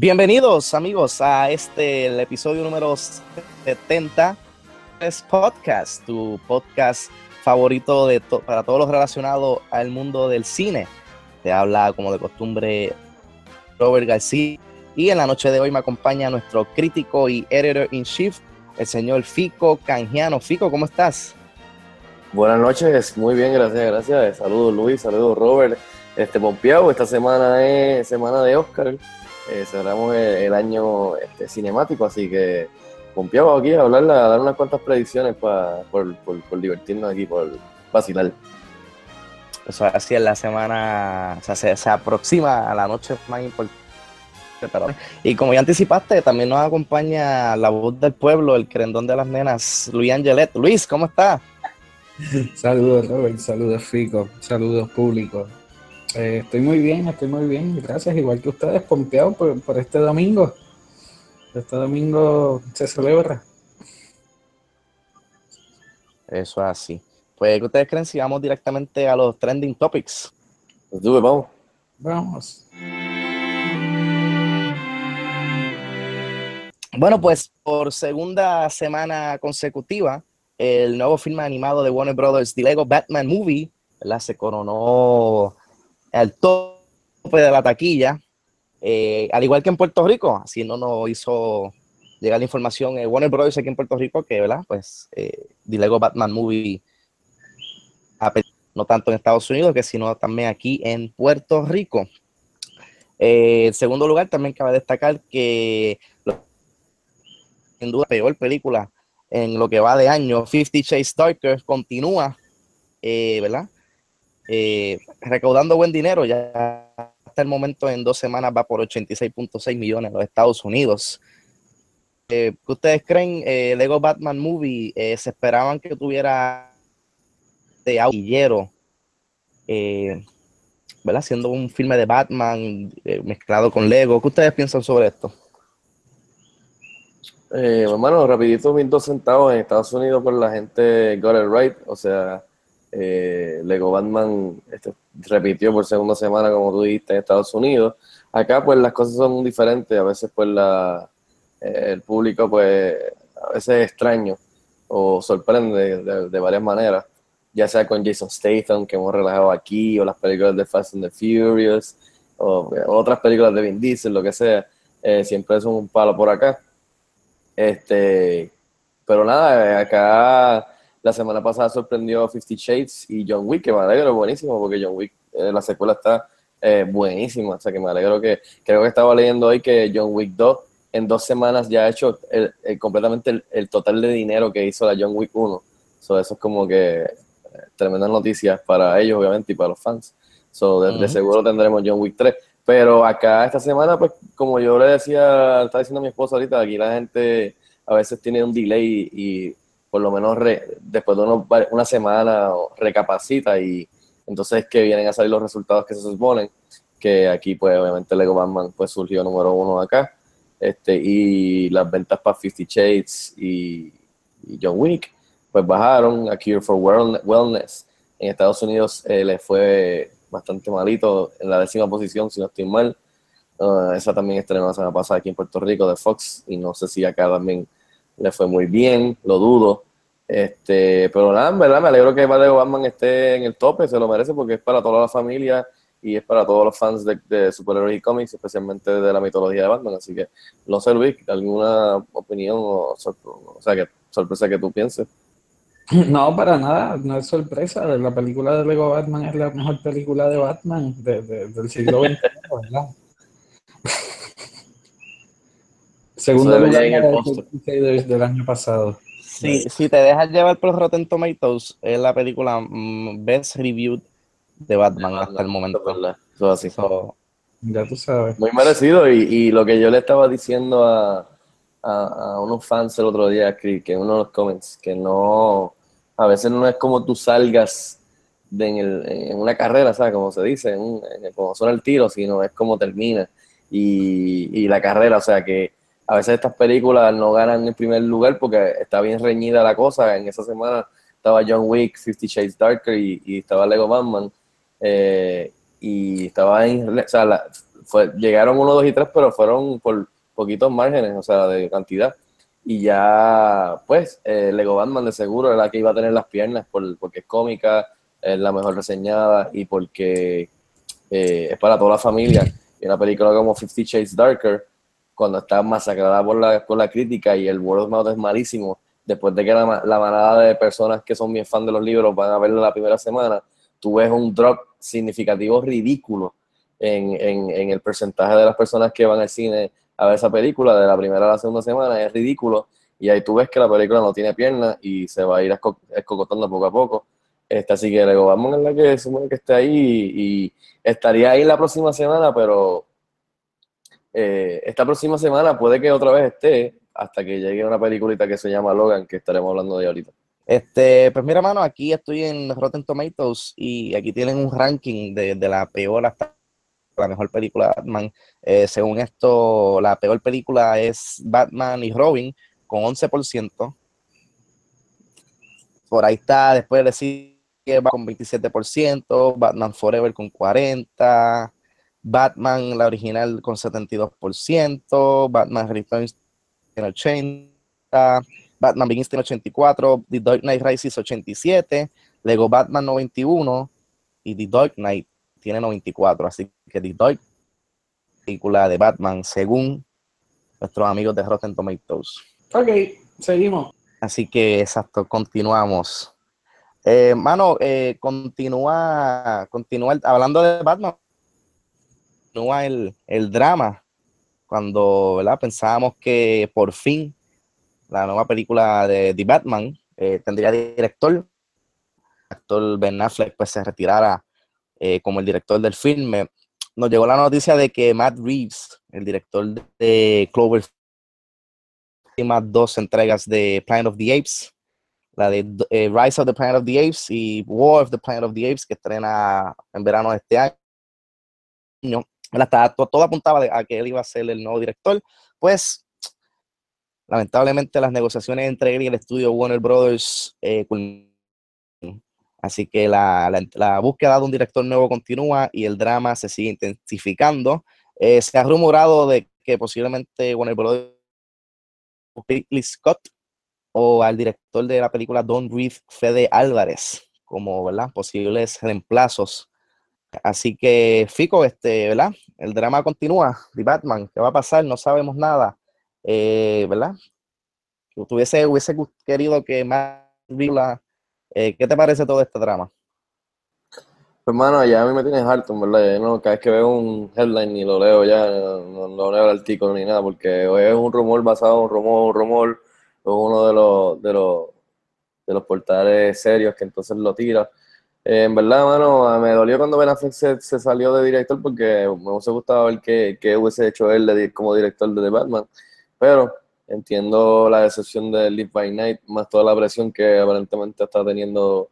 Bienvenidos amigos a este, episodio número 70 es Podcast, tu podcast favorito de para todos los relacionados al mundo del cine. Te habla como de costumbre Robert García y en la noche de hoy me acompaña nuestro crítico y editor in chief, el señor Fico Canjiano. Fico, ¿cómo estás? Buenas noches, muy bien, gracias, gracias. Saludos Luis, saludos Robert. Este Pompeado, esta semana es semana de Oscar. Eh, cerramos el, el año este, cinemático, así que Pompeado aquí a hablar, a dar unas cuantas predicciones pa- por, por- por divertirnos aquí, por vacilar. Eso así es la semana, o sea, se, se aproxima a la noche más importante. pero- y como ya anticipaste, también nos acompaña la voz del pueblo, el crendón de las nenas, Luis Angelet. Luis, ¿cómo estás? Saludos Robert, saludos Fico, saludos público. Eh, estoy muy bien, estoy muy bien, gracias, igual que ustedes, pompeado por, por este domingo. Este domingo se celebra. Eso es así. Pues, ¿qué ustedes creen si vamos directamente a los trending topics? Pues, tú, vamos. Vamos. Bueno, pues por segunda semana consecutiva, el nuevo filme animado de Warner Brothers, The Lego Batman Movie, ¿verdad? se coronó al tope de la taquilla, eh, al igual que en Puerto Rico, así no nos hizo llegar la información eh, Warner Brothers aquí en Puerto Rico, que, ¿verdad? Pues eh, The Lego Batman Movie, no tanto en Estados Unidos, que sino también aquí en Puerto Rico. Eh, en segundo lugar, también cabe destacar que sin duda peor película en lo que va de año. Fifty Shades Darker continúa, ¿verdad? Eh, recaudando buen dinero. Ya hasta el momento, en dos semanas, va por 86.6 millones en los Estados Unidos. Eh, ¿Qué ustedes creen? Eh, Lego Batman Movie, se esperaban que tuviera de audillero, eh, ¿verdad? Siendo un filme de Batman mezclado con Lego. ¿Qué ustedes piensan sobre esto? Hermano, rapidito, mil dos centavos en Estados Unidos por la gente got it right, o sea, eh, Lego Batman este, repitió por segunda semana, como tú dijiste, en Estados Unidos. Acá, pues, las cosas son diferentes, a veces, pues, eh, el público, pues, a veces es extraño o sorprende de, varias maneras, ya sea con Jason Statham, que hemos relajado aquí, o las películas de Fast and the Furious, o eh, otras películas de Vin Diesel, lo que sea, siempre es un palo por acá. Este, pero nada, acá la semana pasada sorprendió Fifty Shades y John Wick, que me alegro, buenísimo, porque John Wick, eh, la secuela está eh, buenísima, o sea que me alegro que, creo que estaba leyendo hoy que John Wick 2 en dos semanas ya ha hecho el- el- completamente el, el total de dinero que hizo la John Wick 1. So, eso es como que eh, tremendas noticias para ellos, obviamente, y para los fans. So, de, de seguro tendremos John Wick 3. Pero acá esta semana, pues como yo le decía, estaba diciendo a mi esposa ahorita, aquí la gente a veces tiene un delay y por lo menos re- después de una semana recapacita y entonces que vienen a salir los resultados que se suponen, que aquí pues obviamente Lego Batman pues surgió número uno acá, este, y las ventas para Fifty Shades y, John Wick pues bajaron, a Cure for Well- Wellness en Estados Unidos eh, le fue bastante malito en la décima posición, si no estoy mal. Uh, esa también estrenó la semana pasada aquí en Puerto Rico de Fox y no sé si acá también le fue muy bien, lo dudo. Este, pero nada, verdad me alegro que Lego Batman esté en el tope, se lo merece porque es para toda la familia y es para todos los fans de, de superhéroes y cómics, especialmente de la mitología de Batman. Así que no sé, Luis, alguna opinión o, o sea, que sorpresa que tú pienses. No, para nada, no es sorpresa. La película de Lego Batman es la mejor película de Batman de- de- del siglo XXI, ¿verdad? Segundo lugar en el de póster. Crusaders del año pasado. Si, si te dejas llevar por Rotten Tomatoes, es la película mm, best reviewed de Batman hasta el momento. Eso es así. So, Ya tú sabes. Muy merecido. Y, y lo que yo le estaba diciendo a, a, a unos fans el otro día, que, que en uno de los comments, que no, a veces no es como tú salgas de en, el- en una carrera, ¿sabes? Como se dice, en un- en- como suena el tiro, sino es como termina. Y, y la carrera, o sea que a veces estas películas no ganan en primer lugar porque está bien reñida la cosa. En esa semana estaba John Wick, Fifty Shades Darker y, estaba Lego Batman. eh, y estaba en, o sea, llegaron uno, dos y tres, pero fueron por poquitos márgenes, o sea, de cantidad. Y ya, pues, eh, Lego Batman de seguro era la que iba a tener las piernas por, porque es cómica, es la mejor reseñada y porque eh, es para toda la familia. Y una película como Fifty Shades Darker, cuando está masacrada por la, crítica y el word of mouth es malísimo, después de que la, ma- la manada de personas que son bien fan de los libros van a verla la primera semana, tú ves un drop significativo ridículo en, en, en el porcentaje de las personas que van al cine a ver esa película de la primera a la segunda semana, es ridículo. Y ahí tú ves que la película no tiene piernas y se va a ir esco- escocotando poco a poco. Este, así que Lego Batman es la que supone que esté ahí y estaría ahí la próxima semana, pero eh, esta próxima semana puede que otra vez esté hasta que llegue una peliculita que se llama Logan, que estaremos hablando de ahorita. Este, pues mira, mano, aquí estoy en Rotten Tomatoes y aquí tienen un ranking de, de la peor hasta la mejor película de Batman. Eh, según esto, la peor película es Batman y Robin con 11%. Por ahí está, después le sigue va con 27%, Batman Forever con 40%, Batman la original con 72%, Batman Returns en 80%, Batman Begins tiene 84, The Dark Knight Rises 87, Lego Batman 91 y The Dark Knight tiene 94. Así que The Dark película de Batman según nuestros amigos de Rotten Tomatoes. Ok, seguimos. Así que exacto, continuamos. Eh, mano, eh, continúa, continúa hablando de Batman, continúa el, el drama cuando ¿verdad? pensábamos que por fin la nueva película de The Batman eh, tendría director. Actor Ben Affleck pues, se retirara eh, como el director del filme. Nos llegó la noticia de que Matt Reeves, el director de Clover últimas dos entregas de Planet of the Apes, la de eh, Rise of the Planet of the Apes y War of the Planet of the Apes, que estrena en verano de este año. To- todo apuntaba a que él iba a ser el nuevo director. Pues, lamentablemente, las negociaciones entre él y el estudio Warner Brothers eh. Así que la, búsqueda de un director nuevo continúa y el drama se sigue intensificando. Eh, se ha rumorado de que posiblemente Warner Brothers Ridley Scott o al director de la película Don't Breathe, Fede Álvarez, como posibles reemplazos. Así que, Fico, este, ¿verdad? El drama continúa. The Batman, ¿qué va a pasar? No sabemos nada. Eh, ¿Verdad? Tuviese, hubiese querido que más eh, ¿qué te parece todo este drama? Hermano, ya a mí me tienes harto, verdad. Yo no, cada vez que veo un headline ni lo leo ya, no, no leo el artículo ni nada, porque es un rumor basado en un rumor, un rumor, es uno de los, de los, de los portales serios que entonces lo tira. En verdad, mano, me dolió cuando Ben Affleck se, salió de director porque me hubiese gustado ver qué, qué hubiese hecho él como director de The Batman. Pero entiendo la decepción de Live by Night, más toda la presión que aparentemente está teniendo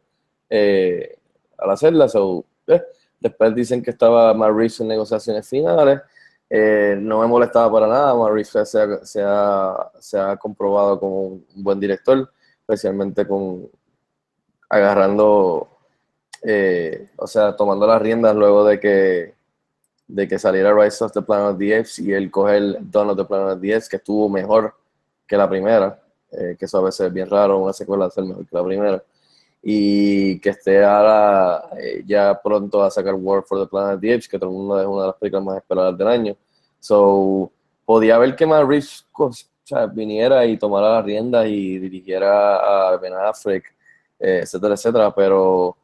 eh, al hacerla. Eh, Después dicen que estaba Reeves en negociaciones finales. Eh, no me molestaba para nada. Reeves se ha, se ha- se ha comprobado como un buen director, especialmente con agarrando, eh, o sea, tomando las riendas luego de que, de que saliera Rise of the Planet of the Apes y él coge el Dawn of the Planet of the Apes, que estuvo mejor que la primera, eh, que eso a veces es bien raro, una secuela ser mejor que la primera y que esté ahora eh, ya pronto a sacar War for the Planet of the Apes, que todo el mundo es una de las películas más esperadas del año. So, podía ver que Matt Reeves o sea, viniera y tomara las riendas y dirigiera a Ben Affleck, eh, etcétera, etcétera, pero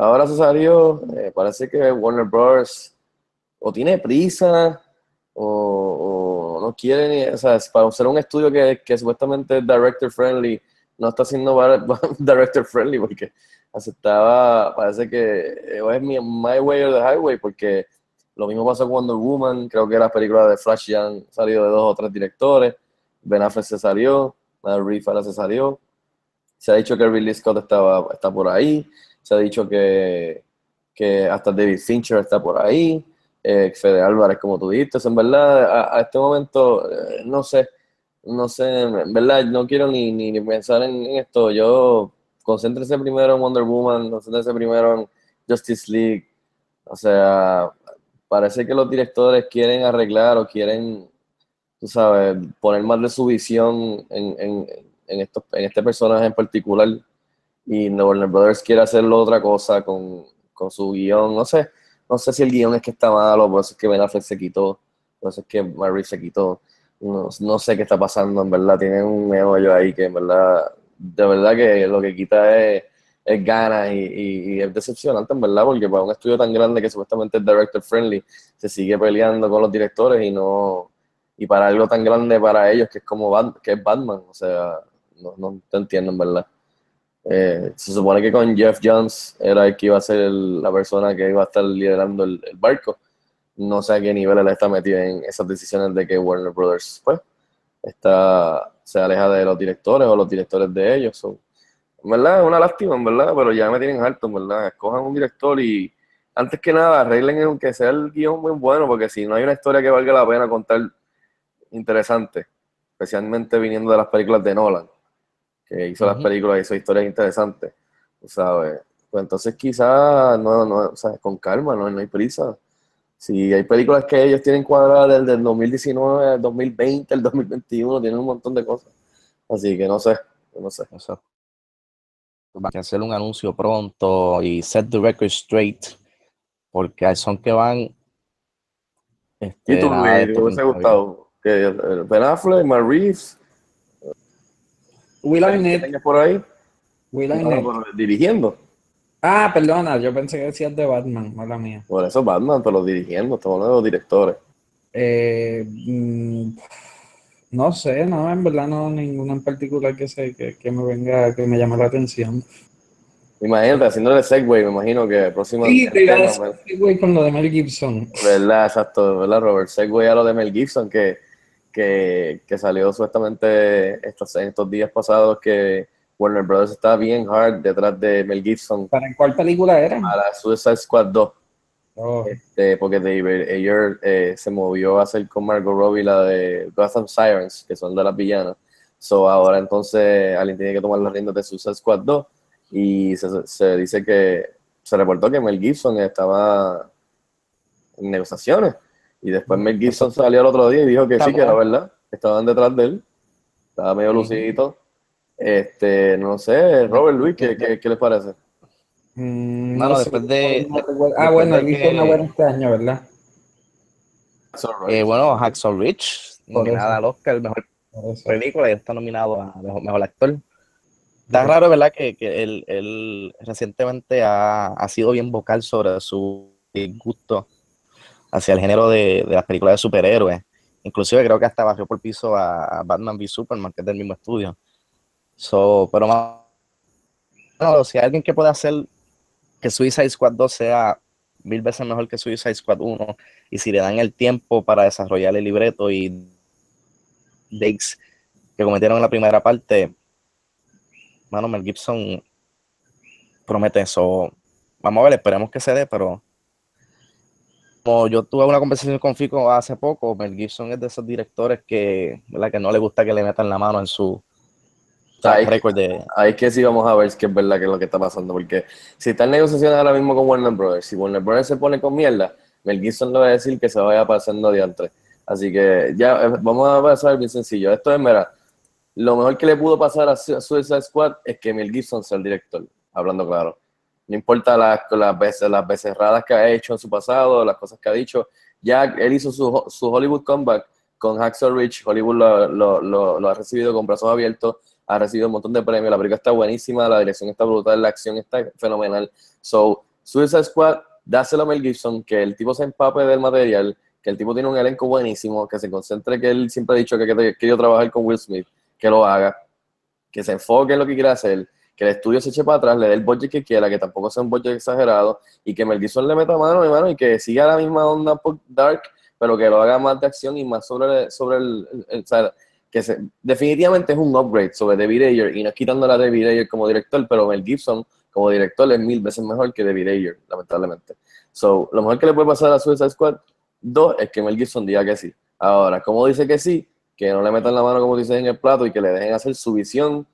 ahora se salió, eh, parece que Warner Bros. o tiene prisa o, no quiere ni, o sea, para ser un estudio que, que supuestamente es director friendly, no está siendo director friendly porque aceptaba, parece que eh, es mi My Way or the Highway, porque Lo mismo pasó con Wonder Woman, creo que las películas de Flash ya han salido de dos o tres directores. Ben Affleck se salió, Matt Reeves se salió. Se ha dicho que Ridley Scott estaba, está por ahí. Se ha dicho que, que hasta David Fincher está por ahí. Eh, Fede Álvarez, como tú dijiste. En verdad, a, este momento, eh, no sé. No sé, en verdad, no quiero ni, ni, pensar en, en esto. Yo, concéntrese primero en Wonder Woman, concéntrese primero en Justice League. O sea, parece que los directores quieren arreglar o quieren, tú sabes, poner más de su visión en, en, en, estos, en este personaje en particular. Y Warner Brothers quiere hacerlo otra cosa con, con su guion. No sé, no sé si el guion es que está malo, por eso es que Ben Affleck se quitó, por eso es que Marie se quitó. No, no sé qué está pasando, en verdad. Tienen un meollo ahí que, en verdad, de verdad que lo que quita es, es ganas y, y- es decepcionante, en verdad, porque para un estudio tan grande que supuestamente es director friendly, se sigue peleando con los directores y no. Y para algo tan grande para ellos que es como Bat- que es Batman, o sea, no, no te entiendo, en verdad. Eh, se supone que con Jeff Jones era el que iba a ser la persona que iba a estar liderando el, barco. No sé a qué nivel él está metido en esas decisiones de que Warner Brothers pues, está, se aleja de los directores o los directores de ellos. So, en verdad es una lástima, verdad, pero ya me tienen harto, verdad. Escojan un director y antes que nada arreglen aunque sea el guion muy bueno, porque si no hay una historia que valga la pena contar interesante, especialmente viniendo de las películas de Nolan, que hizo las Ujú. películas, hizo historias interesantes, ¿sabes? Pues entonces quizás, no, no, o sea, con calma, no, no hay prisa. Si hay películas que ellos tienen cuadradas desde el 2019, el 2020, el 2021, tienen un montón de cosas. Así que no sé, no sé. Eso. Hay que hacer un anuncio pronto y set the record straight, porque al son que van. Este, ¿Y tú, te hubiese gustado? Que eh, Ben Affleck, Matt Reeves, Will Arnett. por ahí, Will no, Arnett. dirigiendo. Ah, perdona, yo pensé que decías de Batman, mala mía. Por eso Batman, pero dirigiendo, estamos hablando de los directores. Eh, mm, no sé, no, en verdad no ninguna en particular que sé que, que me venga, que me llame la atención. Imagínate, haciéndole segue, me imagino que próximo Sí, te iba a con lo de Mel Gibson. ¿verdad? Exacto, ¿verdad, Robert? Segue a lo de Mel Gibson, que, que, que salió supuestamente estos, en estos días pasados que Warner Brothers está bien hard detrás de Mel Gibson ¿Para cuál película era? para Suicide Squad 2. Oh, Este, porque David Ayer eh, se movió a hacer con Margot Robbie la de Gotham Sirens, que son de las villanas. So ahora entonces alguien tiene que tomar las riendas de Suicide Squad 2 y se, se dice que se reportó que Mel Gibson estaba en negociaciones y después Mel Gibson salió el otro día y dijo que sí, que era verdad, estaban detrás de él, estaba medio lucidito. Este, no sé, Robert Luis, ¿qué, qué, qué les parece? mm, no sé, después de- no. Ah, bueno, él hizo una buena este año, ¿verdad? Eh, bueno, Hacksaw Por nominada al Oscar, mejor película, y está nominado a mejor, mejor actor. Está raro, ¿verdad? Que, que él, él recientemente ha, ha sido bien vocal sobre su disgusto hacia el género de, de las películas de superhéroes. Inclusive creo que hasta bajó por piso a, Batman v Superman, que es del mismo estudio. So, pero más, no, si hay alguien que pueda hacer que Suicide Squad 2 sea mil veces mejor que Suicide Squad 1, y si le dan el tiempo para desarrollar el libreto y takes que cometieron en la primera parte, mano, Mel Gibson promete eso. Vamos a ver, esperemos que se dé, pero como yo tuve una conversación con Fico hace poco, Mel Gibson es de esos directores que, ¿verdad? que no le gusta que le metan la mano en su track Ay. record de... Ahí es que sí vamos a ver que es verdad que es lo que está pasando, porque si está en negociaciones ahora mismo con Warner Brothers, si Warner Brothers se pone con mierda, Mel Gibson le va a decir que se vaya pasando diantre. Así que ya, eh, vamos a pasar bien sencillo. Esto es, mira, lo mejor que le pudo pasar a Su- Suicide Squad es que Mel Gibson sea el director, hablando claro. No importa las, las, veces, las becerradas que ha hecho en su pasado, las cosas que ha dicho, ya él hizo su, su Hollywood comeback con Hacksaw Ridge, Hollywood lo, lo, lo, ha recibido con brazos abiertos, ha recibido un montón de premios, la película está buenísima, la dirección está brutal, la acción está fenomenal. So, Suicide Squad, dáselo a Mel Gibson, que el tipo se empape del material, que el tipo tiene un elenco buenísimo, que se concentre, que él siempre ha dicho que, que querido trabajar con Will Smith, que lo haga, que se enfoque en lo que quiere hacer, que el estudio se eche para atrás, le dé el budget que quiera, que tampoco sea un budget exagerado, y que Mel Gibson le meta mano, mi mano, y que siga la misma onda por Dark, pero que lo haga más de acción y más sobre, sobre el, o sea, que se, definitivamente es un upgrade sobre David Ayer, y no es quitándole a David Ayer como director, pero Mel Gibson como director es mil veces mejor que David Ayer, lamentablemente. So, lo mejor que le puede pasar a Suicide Squad 2 es que Mel Gibson diga que sí. Ahora, como dice que sí, que no le metan la mano como dice en el plato y que le dejen hacer su visión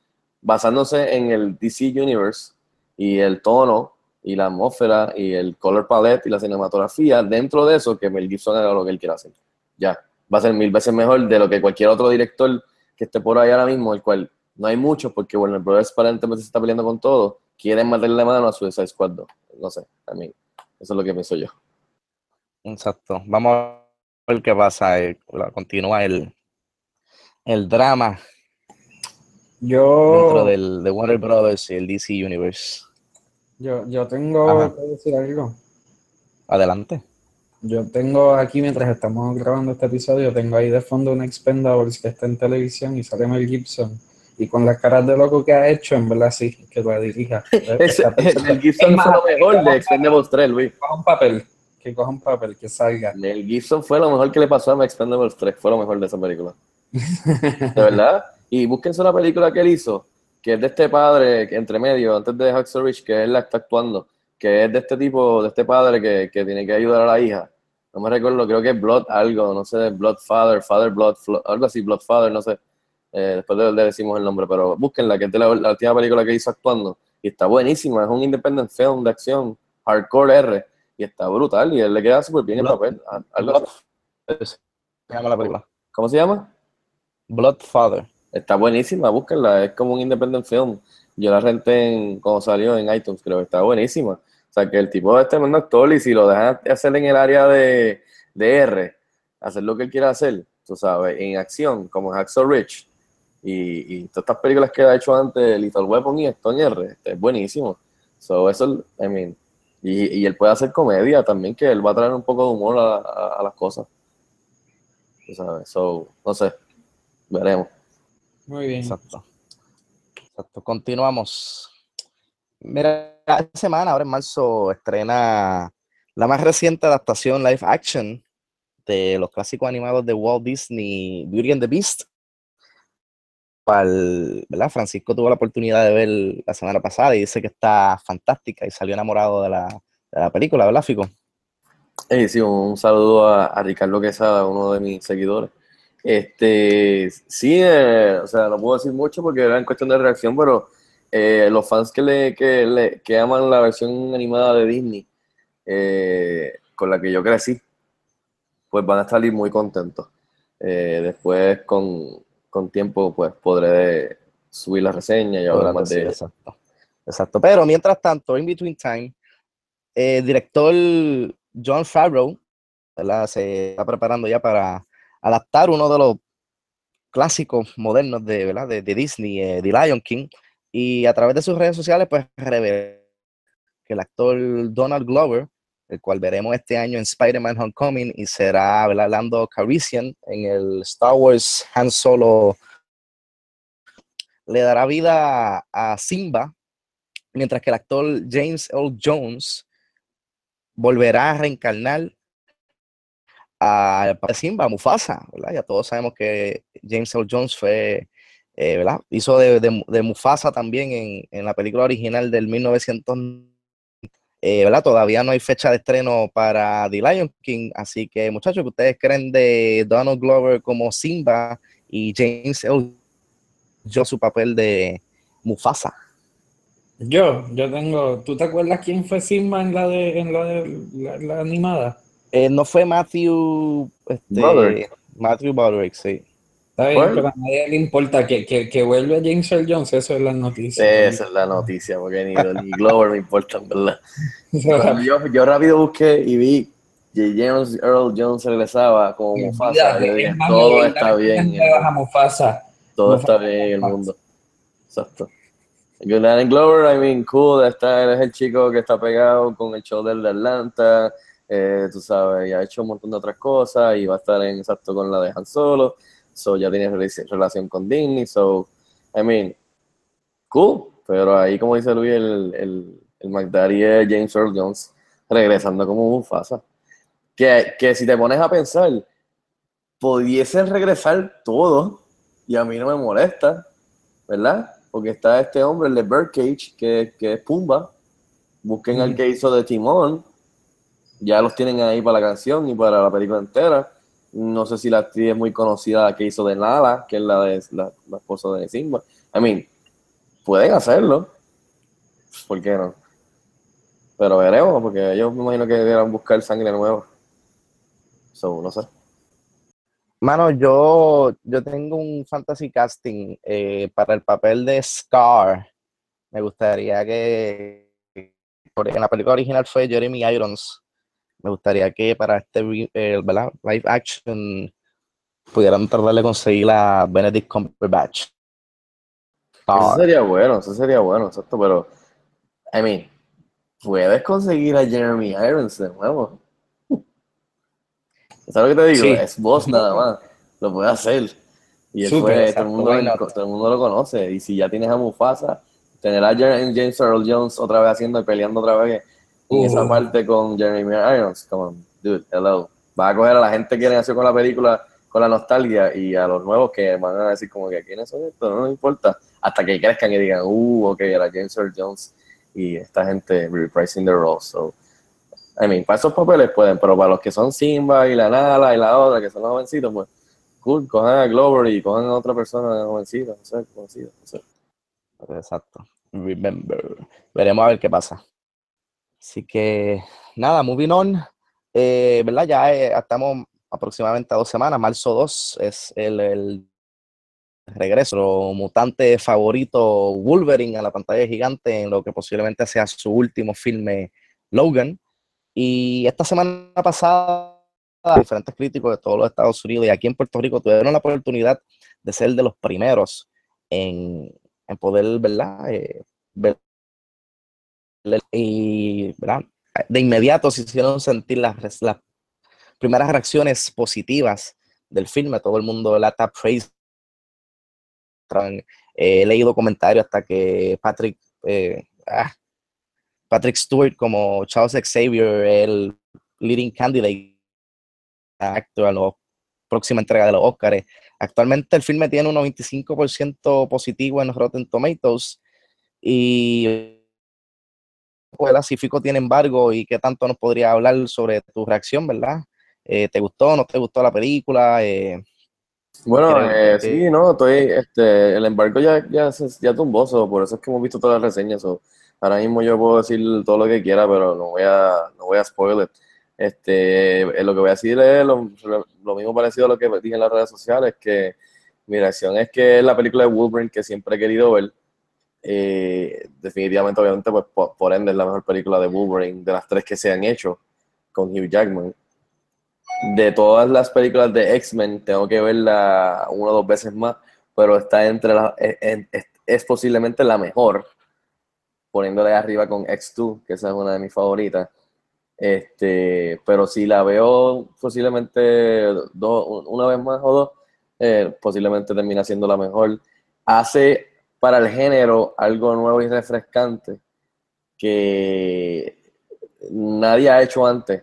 basándose en el DC Universe y el tono y la atmósfera y el color palette y la cinematografía, dentro de eso que Mel Gibson haga lo que él quiera hacer. Ya, va a ser mil veces mejor de lo que cualquier otro director que esté por ahí ahora mismo, el cual no hay mucho porque Warner Brothers aparentemente se está peleando con todo, quieren meterle mano a Suicide Squad 2. No sé, a mí, eso es lo que pienso yo. Exacto. Vamos a ver qué pasa. eh, Continúa el, el drama Yo, dentro del, de Warner Brothers y el DC Universe. yo, yo tengo Ajá. que decir algo. Adelante. Yo tengo aquí, mientras estamos grabando este episodio, tengo ahí de fondo un Expendables que está en televisión y sale Mel Gibson. Y con las caras de loco que ha hecho, en verdad sí, que lo dirija. Mel Gibson Es fue lo mejor de Expendables 3, Luis. coja un papel, que coja un papel, que salga. Mel Gibson fue lo mejor que le pasó a Expendables 3, fue lo mejor de esa película. De verdad. Y búsquense una película que él hizo, que es de este padre, que entre medio, antes de Hacksaw Ridge, que él la está actuando, que es de este tipo, de este padre que, que tiene que ayudar a la hija. No me recuerdo, creo que es Blood algo, no sé, Blood Father, Father Blood, algo así, Blood Father, no sé. Eh, después le, le decimos el nombre, pero búsquenla, que es de la, la última película que hizo actuando. Y está buenísima, es un independent film de acción, hardcore R, y está brutal, y él le queda súper bien el Blood- papel. a- algo así. Se llama la película. ¿Cómo se llama? Bloodfather. Está buenísima, búsquenla, es como un independent film. Yo la renté en, cuando salió en iTunes, creo que está buenísima. O sea, que el tipo es tremendo actor y si lo dejan hacer en el área de, de R, hacer lo que él quiera hacer, tú sabes, en acción, como en Hacksaw Rich y, y todas estas películas que ha hecho antes, Lethal Weapon y Stone R, este, es buenísimo. So, eso, I mean, y, y él puede hacer comedia también, que él va a traer un poco de humor a, a- a las cosas. Tú sabes, so, no sé, veremos. Muy bien. Exacto. Exacto. Continuamos. Mira, esta semana, ahora en marzo, estrena la más reciente adaptación live action de los clásicos animados de Walt Disney, Beauty and the Beast. Cual, ¿verdad? Francisco tuvo la oportunidad de ver la semana pasada y dice que está fantástica y salió enamorado de la, de la película, ¿verdad, Fico? Eh, sí, un saludo a, a Ricardo Quesada, uno de mis seguidores. Este, sí, eh, o sea, no puedo decir mucho porque era en cuestión de reacción, pero eh, los fans que, le, que, le, que aman la versión animada de Disney, eh, con la que yo crecí, pues van a salir muy contentos. Eh, después, con, con tiempo, pues podré subir la reseña y hablar más Sí, de ella. exacto. Exacto. Pero mientras tanto, in between time, el director John Favreau ¿verdad? se está preparando ya para adaptar uno de los clásicos modernos de, de, de Disney, eh, The Lion King, y a través de sus redes sociales, pues reveló que el actor Donald Glover, el cual veremos este año en Spider-Man Homecoming y será ¿verdad? Lando Calrissian en el Star Wars Han Solo, le dará vida a, Simba, mientras que el actor James Earl Jones volverá a reencarnar a Simba, Mufasa. Ya todos sabemos que James Earl Jones fue, eh. Hizo de, Mufasa también en, la película original del 1900, eh, ¿verdad? Todavía no hay fecha de estreno para The Lion King, así que muchachos, ¿qué ustedes creen de Donald Glover como Simba y James Earl Jones su papel de Mufasa? Yo, yo tengo. ¿Tú te acuerdas quién fue Simba en la de, en la animada? Eh, no fue Matthew, este, Broderick. Matthew Broderick, sí. Está bien, ¿Cuál? pero a nadie le importa que, que, que vuelva James Earl Jones, eso es la noticia. Esa es la noticia, porque ni, ni Glover me importa, en verdad. Yo, yo rápido busqué y vi que James Earl Jones regresaba como Mufasa. Dije, todo está bien. en el me baja mundo. Mufasa. Todo Mufasa. está bien en el mundo. Exacto. Good Night Glover, I mean, cool. Está, él es el chico que está pegado con el show del de Atlanta. Eh, tú sabes, y ha hecho un montón de otras cosas y va a estar en exacto con la de Han Solo. So ya tiene rela- relación con Disney. So, I mean, cool. Pero ahí, como dice Luis, el, el, el McDaddy es James Earl Jones regresando como Mufasa. Que, que si te pones a pensar, pudiesen regresar todos y a mí no me molesta, ¿verdad? Porque está este hombre, el de Birdcage, que, que es Pumba. Busquen al que hizo de Timón. Ya los tienen ahí para la canción y para la película entera. No sé si la actriz es muy conocida que hizo de Nala, que es la de la, la esposa de Simba. I mean, pueden hacerlo. ¿Por qué no? Pero veremos, porque ellos me imagino que deberán buscar sangre nueva. So, no sé. Mano, yo, yo tengo un fantasy casting eh, para el papel de Scar. Me gustaría que, porque en la película original fue Jeremy Irons. Me gustaría que para este eh, ¿verdad? live action pudieran tratar de conseguir a Benedict Cumberbatch. Eso sería bueno, eso sería bueno, exacto, pero, I mean, puedes conseguir a Jeremy Irons de nuevo. ¿Sabes lo que te digo? Sí. Es voz nada más, lo puede hacer. Y fue- todo, el mundo, why not? todo el mundo lo conoce. Y si ya tienes a Mufasa, tener a James Earl Jones otra vez haciendo y peleando otra vez en esa Uh. parte con Jeremy Irons, come on, dude, hello. Va a coger a la gente que nació con la película con la nostalgia y a los nuevos que van a decir como que quiénes son estos, no nos importa, hasta que crezcan y digan, uh, ok, era James Earl Jones y esta gente reprising the role, so, I mean, para esos papeles pueden, pero para los que son Simba y la Nala y la otra, que son los jovencitos, pues, cool, cojan a Glover y cojan a otra persona jovencita, no sé, conocida, no sé. Exacto. Remember. Veremos a ver qué pasa. Así que, nada, moving on. Eh, ¿Verdad? Ya eh, estamos aproximadamente a dos semanas. Marzo 2 es el, el regreso. Mutante favorito, Wolverine, a la pantalla gigante en lo que posiblemente sea su último filme, Logan. Y esta semana pasada, diferentes críticos de todos los Estados Unidos y aquí en Puerto Rico tuvieron la oportunidad de ser de los primeros en, en poder, ¿verdad? Eh, ver- y, ¿verdad? De inmediato se hicieron sentir las, las primeras reacciones positivas del filme. Todo el mundo, ¿verdad? Está praise. Eh, he leído comentarios hasta que Patrick, eh, ah, Patrick Stewart como Charles Xavier, el leading candidate actor a la próxima entrega de los Oscars. Actualmente el filme tiene un 95% positivo en Rotten Tomatoes y pues, ¿verdad? si Fico tiene embargo y qué tanto nos podría hablar sobre tu reacción, ¿verdad? Eh, ¿Te gustó, no te gustó la película? Eh, Bueno, eh, que- sí, no, estoy, este, el embargo ya, ya, ya tumbó, so, por eso es que hemos visto todas las reseñas, so, ahora mismo yo puedo decir todo lo que quiera, pero no voy a, no voy a spoiler. Este, eh, lo que voy a decir es lo, lo mismo parecido a lo que dije en las redes sociales, que mi reacción es que es la película de Wolverine que siempre he querido ver. Eh, definitivamente, obviamente, pues por, ende es la mejor película de Wolverine de las tres que se han hecho con Hugh Jackman de todas las películas de X-Men, tengo que verla una o dos veces más, pero está entre las, es, es- es posiblemente la mejor, poniéndole arriba con X2, que esa es una de mis favoritas. Este, pero si la veo posiblemente dos, una vez más o dos, eh, posiblemente termina siendo la mejor. Hace para el género algo nuevo y refrescante que nadie ha hecho antes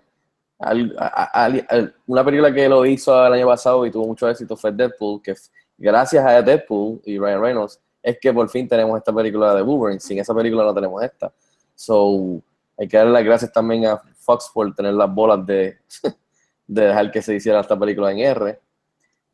una película que lo hizo el año pasado y tuvo mucho éxito fue Deadpool, que gracias a Deadpool y Ryan Reynolds es que por fin tenemos esta película de Wolverine. Sin esa película no tenemos esta. So, hay que darle las gracias también a Fox por tener las bolas de dejar que se hiciera esta película en R,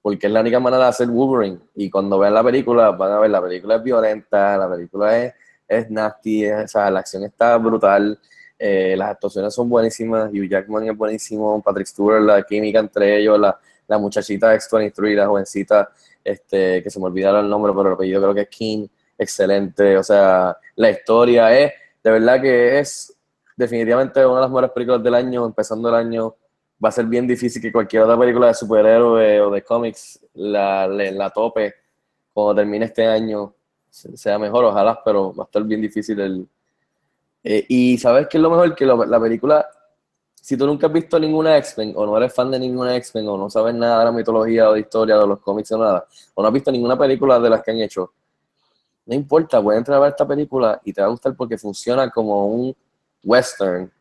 porque es la única manera de hacer Wolverine. Y cuando vean la película, van a ver la película es violenta, la película es, es nasty, o sea, la acción está brutal. Eh, las actuaciones son buenísimas, Hugh Jackman es buenísimo, Patrick Stewart, la química entre ellos, la, la muchachita X23, la jovencita, este, que se me olvidaron el nombre, pero el apellido creo que es King, excelente, o sea, la historia es, de verdad que es definitivamente una de las mejores películas del año, empezando el año, va a ser bien difícil que cualquier otra película de superhéroe o de cómics la, le- la tope cuando termine este año, se- sea mejor, ojalá, pero va a estar bien difícil el, eh, y sabes qué es lo mejor, que lo- la película, si tú nunca has visto ninguna X-Men, o no eres fan de ninguna X-Men, o no sabes nada de la mitología o de historia, de los cómics o nada, o no has visto ninguna película de las que han hecho, no importa, a entrar a ver esta película y te va a gustar porque funciona como un western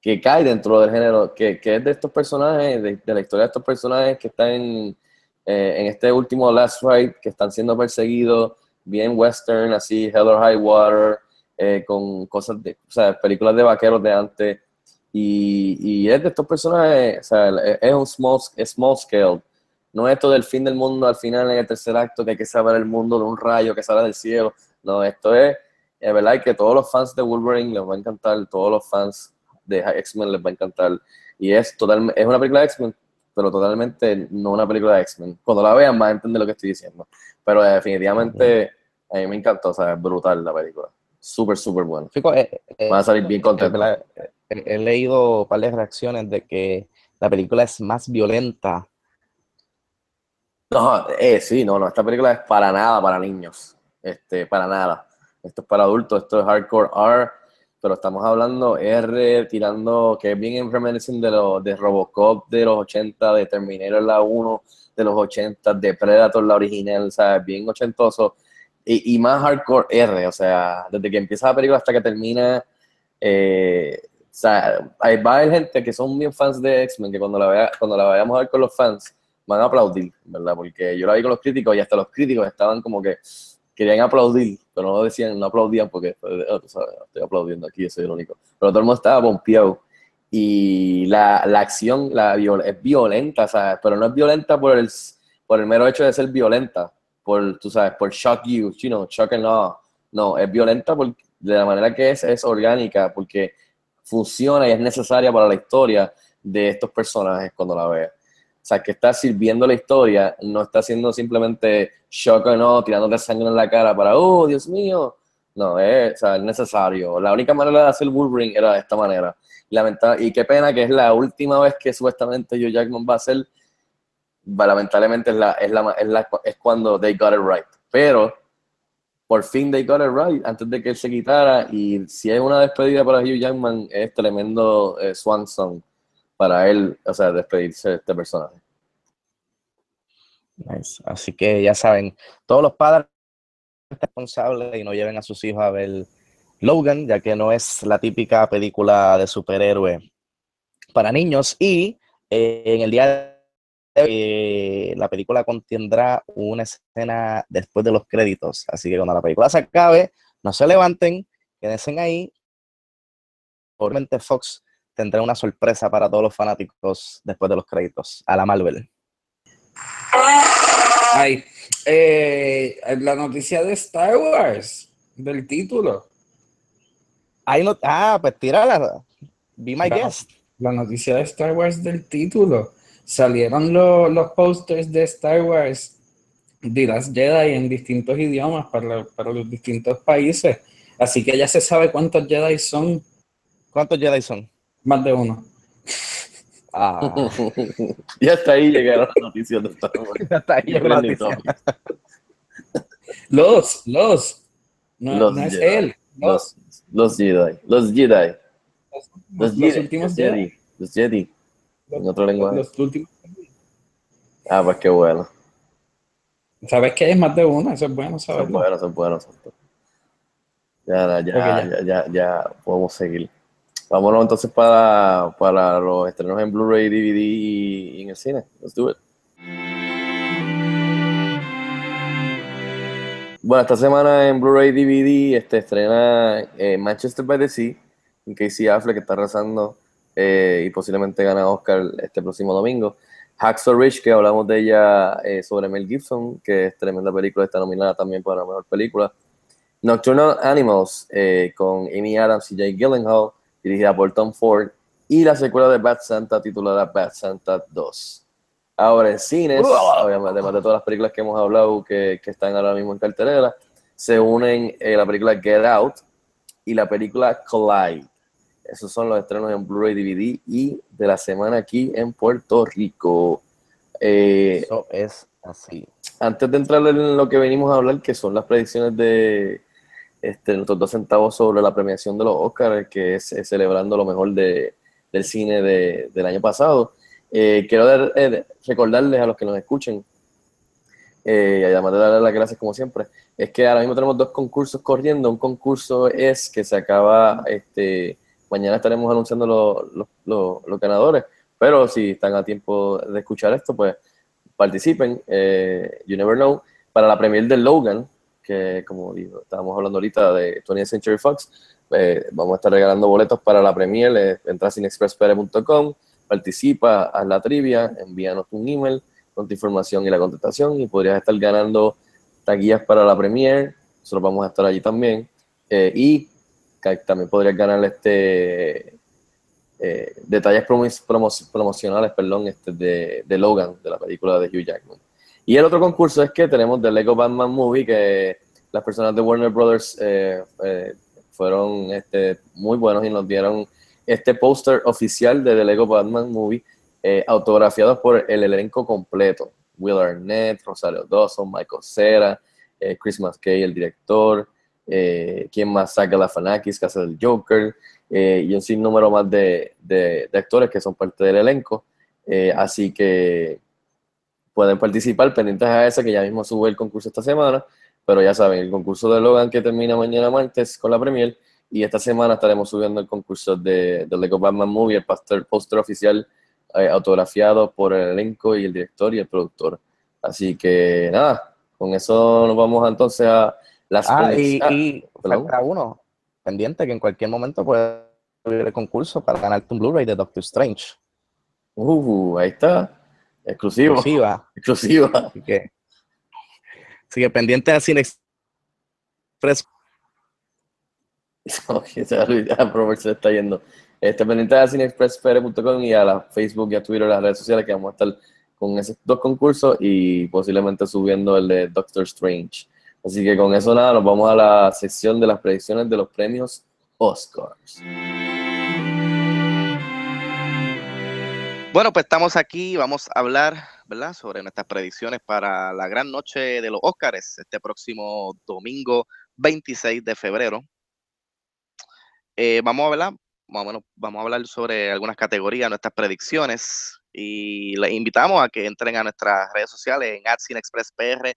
que cae dentro del género, que, que es de estos personajes, de, de la historia de estos personajes que están en, eh, en este último Last Ride, que están siendo perseguidos, bien western, así, Hell or High Water, eh, con cosas de, o sea, películas de vaqueros de antes, y, y es de estos personajes, o sea, es un small, es small scale, no es esto del fin del mundo al final en el tercer acto, que hay que salvar el mundo de un rayo que sale del cielo, no, esto es, es verdad que todos los fans de Wolverine les va a encantar, todos los fans de X-Men les va a encantar, y es, total, es una película de X-Men, pero totalmente no una película de X-Men. Cuando la vean van a entender lo que estoy diciendo. Pero eh, definitivamente a mí me encantó, o sea, es brutal la película. Súper, súper buena. Fico, eh, eh, Van a salir bien es contentos. eh, he leído un par de reacciones de que la película es más violenta. No, eh, sí, no, no, esta película es para nada para niños. Este, para nada. Esto es para adultos, esto es hardcore R, pero estamos hablando R tirando, que es bien reminiscent de, los de Robocop de los 80, de Terminator la 1 de los 80, de Predator la original, o sea, bien ochentoso. Y, y más hardcore R, o sea, desde que empieza la película hasta que termina, eh, o sea, ahí va a haber gente que son bien fans de X-Men, que cuando la, vea, cuando la vayamos a ver con los fans, van a aplaudir, ¿verdad? Porque yo la vi con los críticos y hasta los críticos estaban como que querían aplaudir, pero no decían, no aplaudían porque, oh, tú sabes, estoy aplaudiendo aquí, soy el único. Pero todo el mundo estaba pompeado. Y la, la acción es violenta, ¿sabes? Pero no es violenta por el, por el mero hecho de ser violenta, por, tú sabes, por shock you, you know, shock and awe. No, es violenta por, de la manera que es, es orgánica, porque funciona y es necesaria para la historia de estos personajes cuando la veas. O sea, que está sirviendo la historia, no está haciendo simplemente shock o no, tirándote sangre en la cara para, oh, Dios mío. No, es, necesario. La única manera de hacer Wolverine era de esta manera. Lamenta- y qué pena que es la última vez que supuestamente Hugh Jackman va a va- lamentablemente es, la, es, la, es, la, es cuando they got it right. Pero por fin they got it right antes de que él se quitara. Y si es una despedida para Hugh Jackman, es tremendo eh, swan song para él, o sea, despedirse de este personaje. Así que ya saben, todos los padres responsables y no lleven a sus hijos a ver Logan, ya que no es la típica película de superhéroe para niños. Y eh, en el día de eh, la película contendrá una escena después de los créditos. Así que cuando la película se acabe, no se levanten, quédense ahí. Obviamente Fox tendrá una sorpresa para todos los fanáticos después de los créditos a la Marvel. Ay, eh, la noticia de Star Wars, del título. Ahí no, ah, pues tírala. Be my Claro. guest. La noticia de Star Wars del título. Salieron lo- los posters de Star Wars de las Jedi en distintos idiomas para, para los distintos países. Así que ya se sabe cuántos Jedi son, ¿Cuántos Jedi son? Más de uno. Ah, y hasta ahí llegaron las noticias de Star Wars. hasta ahí llegó la noticia. Los, los. No, Los no es Jedi. él. Los, Los, los Jedi. Los Jedi. los, Los, los Jedi. últimos los Jedi. Jedi. Los Jedi. En otro lenguaje. los últimos. Ah, pues qué bueno. ¿Sabes que es más de uno? Eso es bueno saberlo. buenos, son buenos. son buenos. Ya, ya, Ok, ya. ya, ya, ya podemos seguir. Vámonos entonces para, para los estrenos en Blu-ray, DVD y, en el cine. Let's do it. Bueno, esta semana en Blu-ray DVD este, estrena eh, Manchester by the Sea, en Casey Affleck que está arrasando eh, y posiblemente gana Oscar este próximo domingo. Hacksaw Ridge, que hablamos de ella eh, sobre Mel Gibson, que es tremenda película, está nominada también para la mejor película. Nocturnal Animals, con Amy Adams y Jake Gyllenhaal, dirigida por Tom Ford, y la secuela de Bad Santa titulada Bad Santa 2. Ahora en cines, además de todas las películas que hemos hablado que, que están ahora mismo en cartelera, se unen eh, la película Get Out y la película Collide. Esos son los estrenos en Blu-ray DVD y de la semana aquí en Puerto Rico. Eh, Eso es así. antes de entrar en lo que venimos a hablar, que son las predicciones de este, nuestros dos centavos sobre la premiación de los Oscars, que es, eh, celebrando lo mejor de, del cine de- del año pasado, eh, quiero dar- eh, recordarles a los que nos escuchen eh, además de darle las gracias como siempre, es que ahora mismo tenemos dos concursos corriendo. Un concurso es que se acaba, este, mañana estaremos anunciando los, los- ganadores, pero si están a tiempo de escuchar esto, pues participen, eh, you never know, para la premier de Logan, que como digo, estábamos hablando ahorita de 20th Century Fox, eh, vamos a estar regalando boletos para la premier, eh, entra a cinexpresspere.com, participa, haz la trivia, envíanos un email con tu información y la contestación y podrías estar ganando taquillas para la premier, nosotros vamos a estar allí también, eh, y también podrías ganar este eh, detalles promo- promo- promocionales perdón, este, de Logan, de la película de Hugh Jackman. Y el otro concurso es que tenemos The Lego Batman Movie, que las personas de Warner Brothers eh, eh, fueron este, muy buenos y nos dieron este póster oficial de The Lego Batman Movie, eh, autografiados por el elenco completo. Will Arnett, Rosario Dawson, Michael Cera, eh, Chris Maskey, el director, eh, quien más saca la Fanakis, que hace el Joker, y un sinnúmero más de, de- actores que son parte del elenco. Así que pueden participar pendientes a esa, que ya mismo sube el concurso esta semana. Pero ya saben, el concurso de Logan que termina mañana martes con la premier. Y esta semana estaremos subiendo el concurso de, de Lego Batman Movie, el póster póster oficial eh, autografiado por el elenco y el director y el productor. Así que nada, con eso nos vamos entonces a las Ah, y, ah, y falta uno pendiente que en cualquier momento puede subir el concurso para ganarte un Blu-ray de Doctor Strange. Uh, ahí está. Exclusivo. Exclusiva. Exclusiva. Así que, así que pendiente a Cine Express. Robert se está yendo. Este, pendiente a cinexpresspere.com y a la Facebook y a Twitter, las redes sociales, que vamos a estar con esos dos concursos y posiblemente subiendo el de Doctor Strange. Así que con eso nada, nos vamos a la sección de las predicciones de los premios Oscars. Bueno, pues estamos aquí, vamos a hablar, sobre nuestras predicciones para la gran noche de los Óscares, este próximo domingo 26 de febrero. Eh, vamos a hablar, vamos a hablar sobre algunas categorías, nuestras predicciones, y les invitamos a que entren a nuestras redes sociales en @cinexpresspr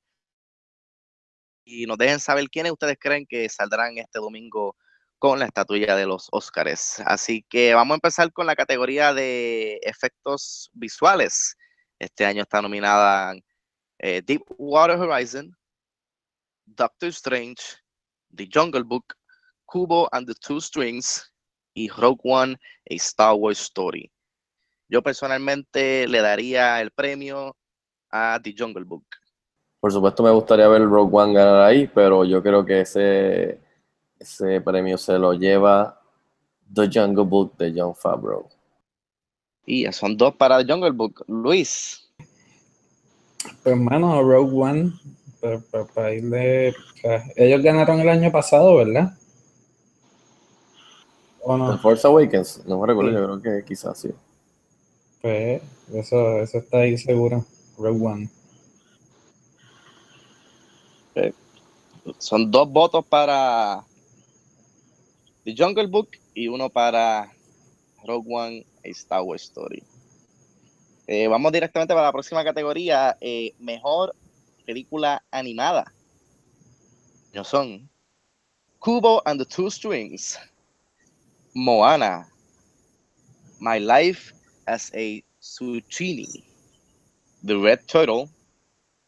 y nos dejen saber quiénes ustedes creen que saldrán este domingo con la estatuilla de los Óscares. Así que vamos a empezar con la categoría de efectos visuales. Este año está nominada eh, Deepwater Horizon, Doctor Strange, The Jungle Book, Kubo and the Two Strings y Rogue One, A Star Wars Story. Yo personalmente le daría el premio a The Jungle Book. Por supuesto me gustaría ver Rogue One ganar ahí, pero yo creo que ese, ese premio se lo lleva The Jungle Book de John Favreau. Y ya son dos para The Jungle Book. Luis, Pues, hermano, Rogue One, para irle. ellos ganaron el año pasado, ¿verdad? ¿O The no? Force Awakens, no me recuerdo, Sí. yo creo que quizás sí. Pues, eso, eso está ahí seguro. Rogue One. son dos votos para The Jungle Book y uno para Rogue One, Star Wars Story. Eh, vamos directamente para la próxima categoría, eh, mejor película animada. No son Kubo and the Two Strings, Moana, My Life as a Zucchini, The Red Turtle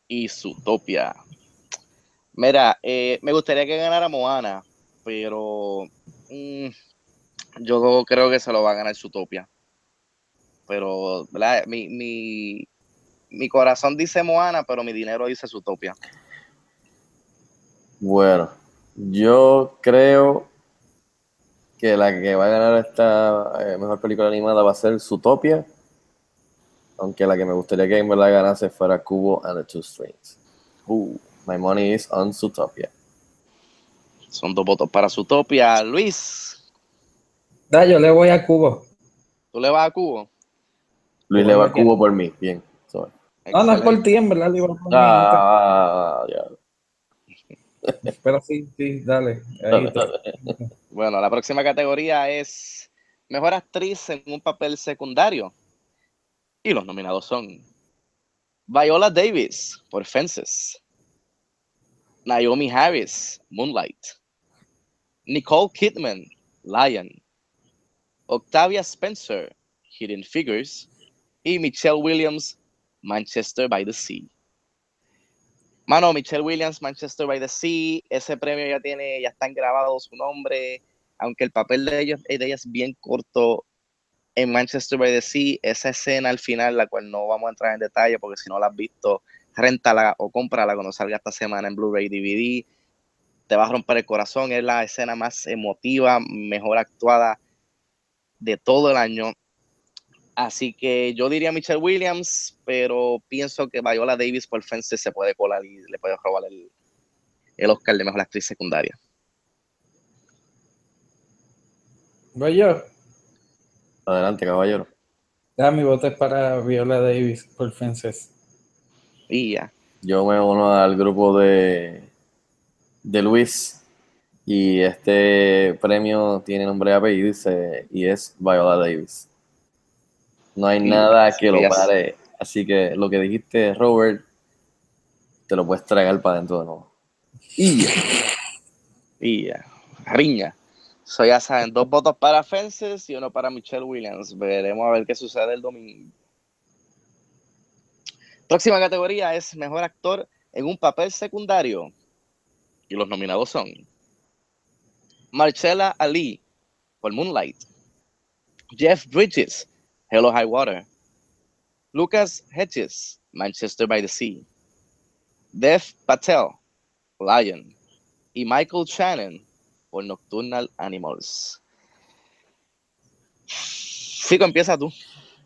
y Zootopia. Mira, eh, me gustaría que ganara Moana, pero mm, yo creo que se lo va a ganar Zootopia. Pero, ¿verdad? Mi, mi, mi corazón dice Moana, pero mi dinero dice Zootopia. Bueno, yo creo que la que va a ganar esta eh, mejor película animada va a ser Zootopia, aunque la que me gustaría que en verdad ganase fuera Kubo and the Two Strings. Uh, my money is on Zootopia. Son dos votos para Zootopia. Luis, Da, yo le voy a Cubo. ¿tú le vas a Cubo? Luis le va a. Kubo por mí, bien. sorry. No, no es por ti, en verdad, le iba a poner. Ah, ya. Pero sí, sí, dale. Ahí Dale, está. dale. Bueno, la próxima categoría es Mejor Actriz en un papel secundario. Y los nominados son Viola Davis por Fences. Naomi Harris, Moonlight. Nicole Kidman, Lion. Octavia Spencer, Hidden Figures. Y Michelle Williams, Manchester by the Sea. Mano, Michelle Williams, Manchester by the Sea, ese premio ya tiene, ya están grabados su nombre, aunque el papel de ellos de ella es bien corto en Manchester by the Sea, esa escena al final, la cual no vamos a entrar en detalle porque si no la has visto, réntala o cómprala cuando salga esta semana en Blu-ray DVD. Te va a romper el corazón, es la escena más emotiva, mejor actuada de todo el año. Así que yo diría Michelle Williams, pero pienso que Viola Davis por Fences se puede colar y le puede robar el, el Oscar de mejor actriz secundaria. Voy yo. Adelante, caballero. Ah, mi voto es para Viola Davis por Fences. Y ya. Yo me uno al grupo de, de Luis y este premio tiene nombre y apellido y, se- y es Viola Davis. No hay Sí, nada que lo pare. Así que lo que dijiste, Robert, te lo puedes tragar para adentro de nuevo. Y ya. Y ya. Riña. So ya saben, dos votos para Fences y uno para Michelle Williams. Veremos a ver qué sucede el domingo. Próxima categoría es Mejor Actor en un papel secundario. Y los nominados son Marcella Ali por Moonlight, Jeff Bridges, Hello High Water, Lucas Hedges, Manchester by the Sea, Dev Patel, Lion, y Michael Shannon por Nocturnal Animals. Fico, empieza tú.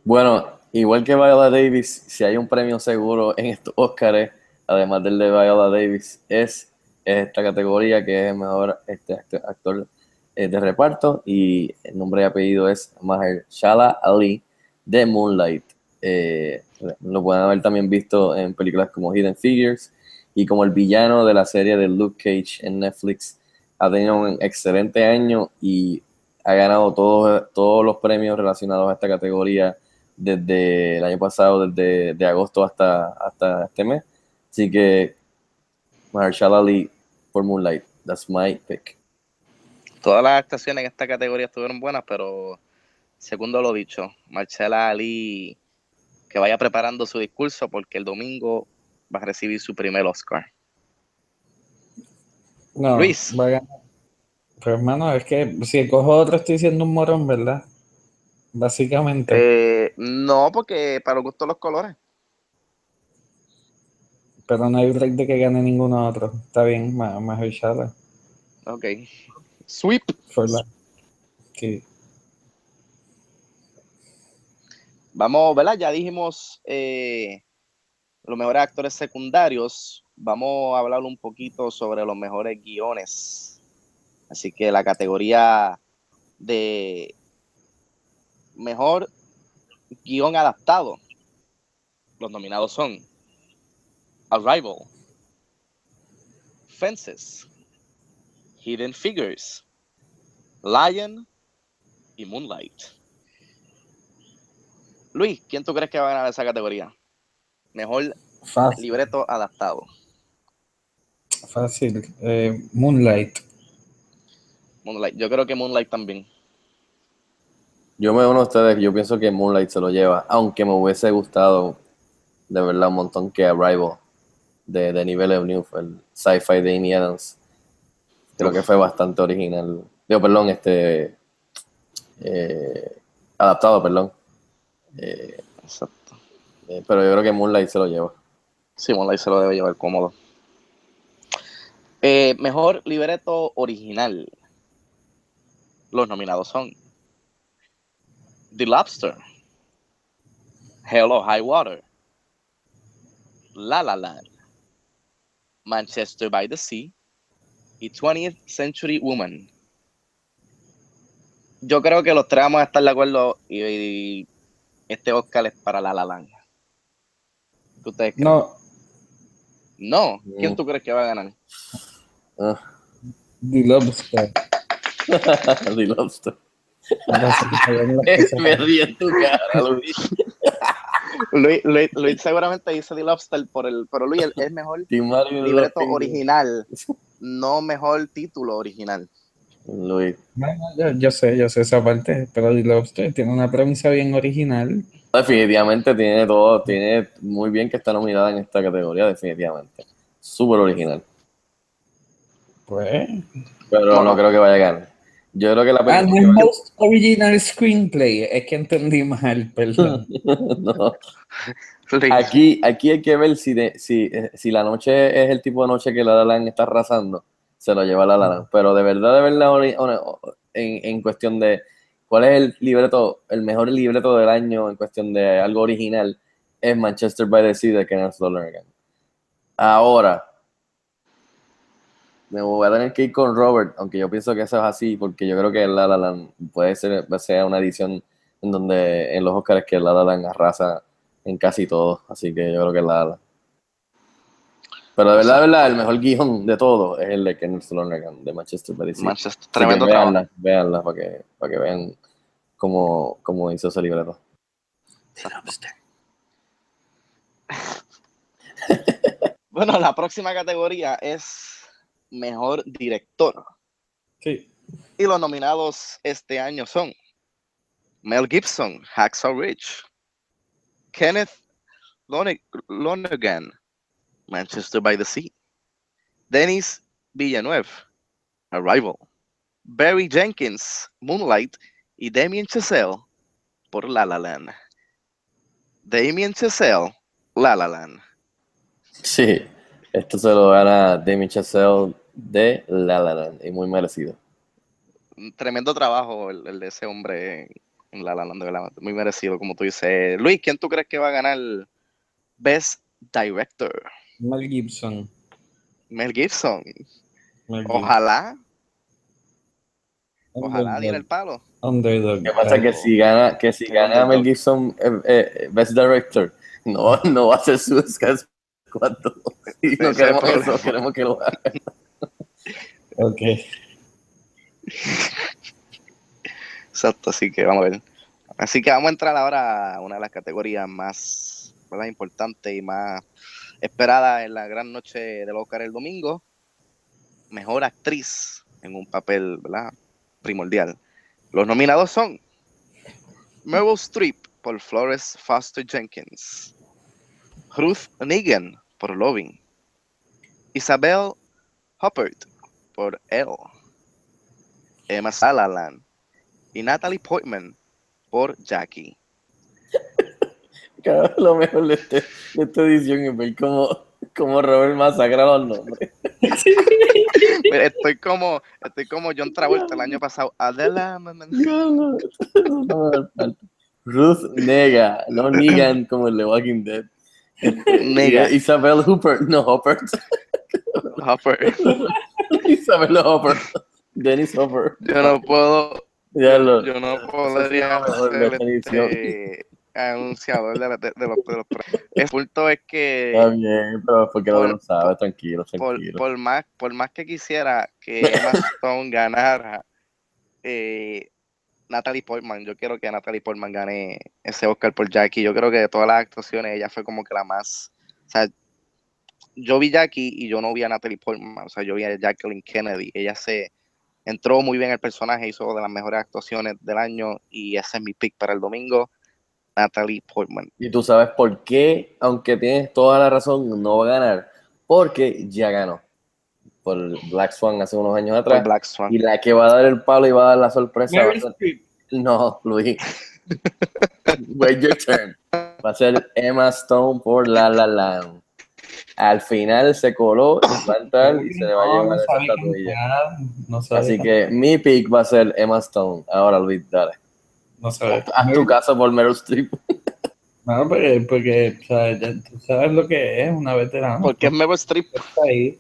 Bueno, igual que Viola Davis, si hay un premio seguro en estos Óscares, además del de Viola Davis, es esta categoría que es mejor este, act- actor eh, de reparto y el nombre y apellido es Mahershala Ali de Moonlight. Eh, lo pueden haber también visto en películas como Hidden Figures y como el villano de la serie de Luke Cage en Netflix. Ha tenido un excelente año y ha ganado todos, todos los premios relacionados a esta categoría desde el año pasado, desde de agosto hasta, hasta este mes. Así que Mahershala Ali por Moonlight, that's my pick. Todas las actuaciones en esta categoría estuvieron buenas, pero segundo lo dicho, Marcela Ali que vaya preparando su discurso porque el domingo va a recibir su primer Oscar. No, Luis. va a ganar. Pero hermano, es que si cojo otro estoy siendo un morón, ¿verdad? Básicamente. Eh, no, porque para los gustos los colores. Pero no hay break de que gane ninguno otro. Está bien, más Mahershala. Ok. Sweep. For la... Sí. Vamos, ¿verdad? Ya dijimos eh, los mejores actores secundarios. Vamos a hablar un poquito sobre los mejores guiones. Así que la categoría de mejor guion adaptado. Los nominados son Arrival, Fences, Hidden Figures, Lion y Moonlight. Luis, ¿quién tú crees que va a ganar esa categoría? Mejor Fácil. libreto adaptado. Fácil. Eh, Moonlight. Moonlight. Yo creo que Moonlight también. Yo me uno a ustedes, yo pienso que Moonlight se lo lleva, aunque me hubiese gustado de verdad un montón que Arrival de, de nivel Villeneuve, el sci-fi de Amy Adams. Creo que fue bastante original. Digo, perdón, este eh, adaptado, perdón. Eh, Exacto. eh, pero yo creo que Moonlight se lo lleva. Sí, Moonlight se lo debe llevar cómodo. Eh, mejor libreto original. Los nominados son The Lobster, Hello High Water, La La Land, Manchester by the Sea y 20th Century Woman. Yo creo que los tres vamos a estar de acuerdo y, y este Oscar es para La La Land. ¿Qué ustedes creen? No, No, ¿quién Mm. tú crees que va a ganar? Ah, The Lobster. The Lobster. Me ríe en tu cara, Luis. Luis, Luis, Luis seguramente dice The Lobster por el, pero Luis el- es mejor libreto original, no mejor título original. Luis. Bueno, yo, yo sé, yo sé esa parte, pero The Lobster tiene una premisa bien original. Definitivamente tiene todo, tiene muy bien que está nominada en esta categoría, definitivamente. Súper original. Pues. Pero no creo que vaya a ganar. Yo creo que la Ah, no es película. Most Original Screenplay, es que entendí mal, perdón. no. Aquí, aquí hay que ver si, de- si, eh, si la noche es el tipo de noche que La La Land está arrasando, se lo lleva La La Land. Pero de verdad, de verdad, en, en cuestión de cuál es el libreto, el mejor libreto del año en cuestión de algo original, es Manchester by the Sea de Kenneth Lonergan. Ahora, me voy a tener que ir con Robert, aunque yo pienso que eso es así, porque yo creo que La La Land puede ser, sea una edición en donde en los Oscars que La La Land arrasa en casi todo, así que yo creo que La La Land. Pero de verdad, de verdad, el mejor guion de todo es el de Kenneth Lonergan de Manchester by the Sea. Manchester, que tremendo trabajo. véanla, véanla para que, para que vean cómo, cómo hizo ese libreto. Bueno, la próxima categoría es mejor director. Sí. Y los nominados este año son Mel Gibson, Hacksaw Ridge, Kenneth Lone- Lonergan, Manchester by the Sea, Denis Villeneuve, Arrival, Barry Jenkins, Moonlight y Damien Chazelle por La La Land. Damien Chazelle, La La Land. Sí, esto se lo gana Damien Chazelle de La La Land, y muy merecido. tremendo trabajo el, el de ese hombre en, La La Land, de verdad, muy merecido, como tú dices. Luis, ¿quién tú crees que va a ganar Best Director? Mel Gibson. Mel Gibson. Mel Gibson. Ojalá, ojalá diera el palo. Underdog. Lo que pasa es que si gana, que si gana Mel Gibson eh, eh, Best Director, no, no va a ser su Squad. Y no queremos eso, queremos que lo haga. Ok. Exacto, así que vamos a ver. Así que vamos a entrar ahora a una de las categorías más ¿verdad? importantes y más esperadas en la gran noche del Oscar el domingo. Mejor actriz en un papel ¿verdad? primordial. Los nominados son Meryl Streep por Flores Foster Jenkins, Ruth Negan por Loving, Isabel Huppert por Elle, Emma Salaland y Natalie Portman por Jackie. Cabrón, Lo mejor de, este- de esta edición es ver cómo, cómo Robert masacra los nombres. Estoy como, estoy como John Travolta el año pasado. Adela. Ruth Nega, no Negan como el de Walking Dead. Nega. Isabel Hooper, no Hopper. Hopper. Isabel Hopper. Dennis Hopper. Yo no puedo, Ya lo. yo no podría definición. este anunciador de, la- de- de los, de los. El punto es que Está bien, pero porque no Por- lo sabes, tranquilo, por, tranquilo. por más, por más que quisiera que Stone ganara, eh, Natalie Portman, yo quiero que Natalie Portman gane ese Oscar por Jackie. Yo creo que de todas las actuaciones ella fue como que la más, o sea, yo vi Jackie y yo no vi a Natalie Portman, o sea, yo vi a Jacqueline Kennedy. Ella se entró muy bien el personaje, hizo de las mejores actuaciones del año y ese es mi pick para el domingo, Natalie Portman. Y tú sabes por qué, aunque tienes toda la razón, no va a ganar. Porque ya ganó. Por Black Swan hace unos años atrás. Black Swan. Y la que va a dar el palo y va a dar la sorpresa. a ser-. No, Luis. Wait your turn. Va a ser Emma Stone por La La Land. Al final se coló y va a entrar y se le va a llevar no esa No sabe Así que mi pick va a ser Emma Stone. Ahora, Luis, dale. No sabe. Haz tu caso por Meryl Streep. No, porque, porque o sea, ya tú sabes lo que es una veterana. Porque es Meryl Streep. está ahí.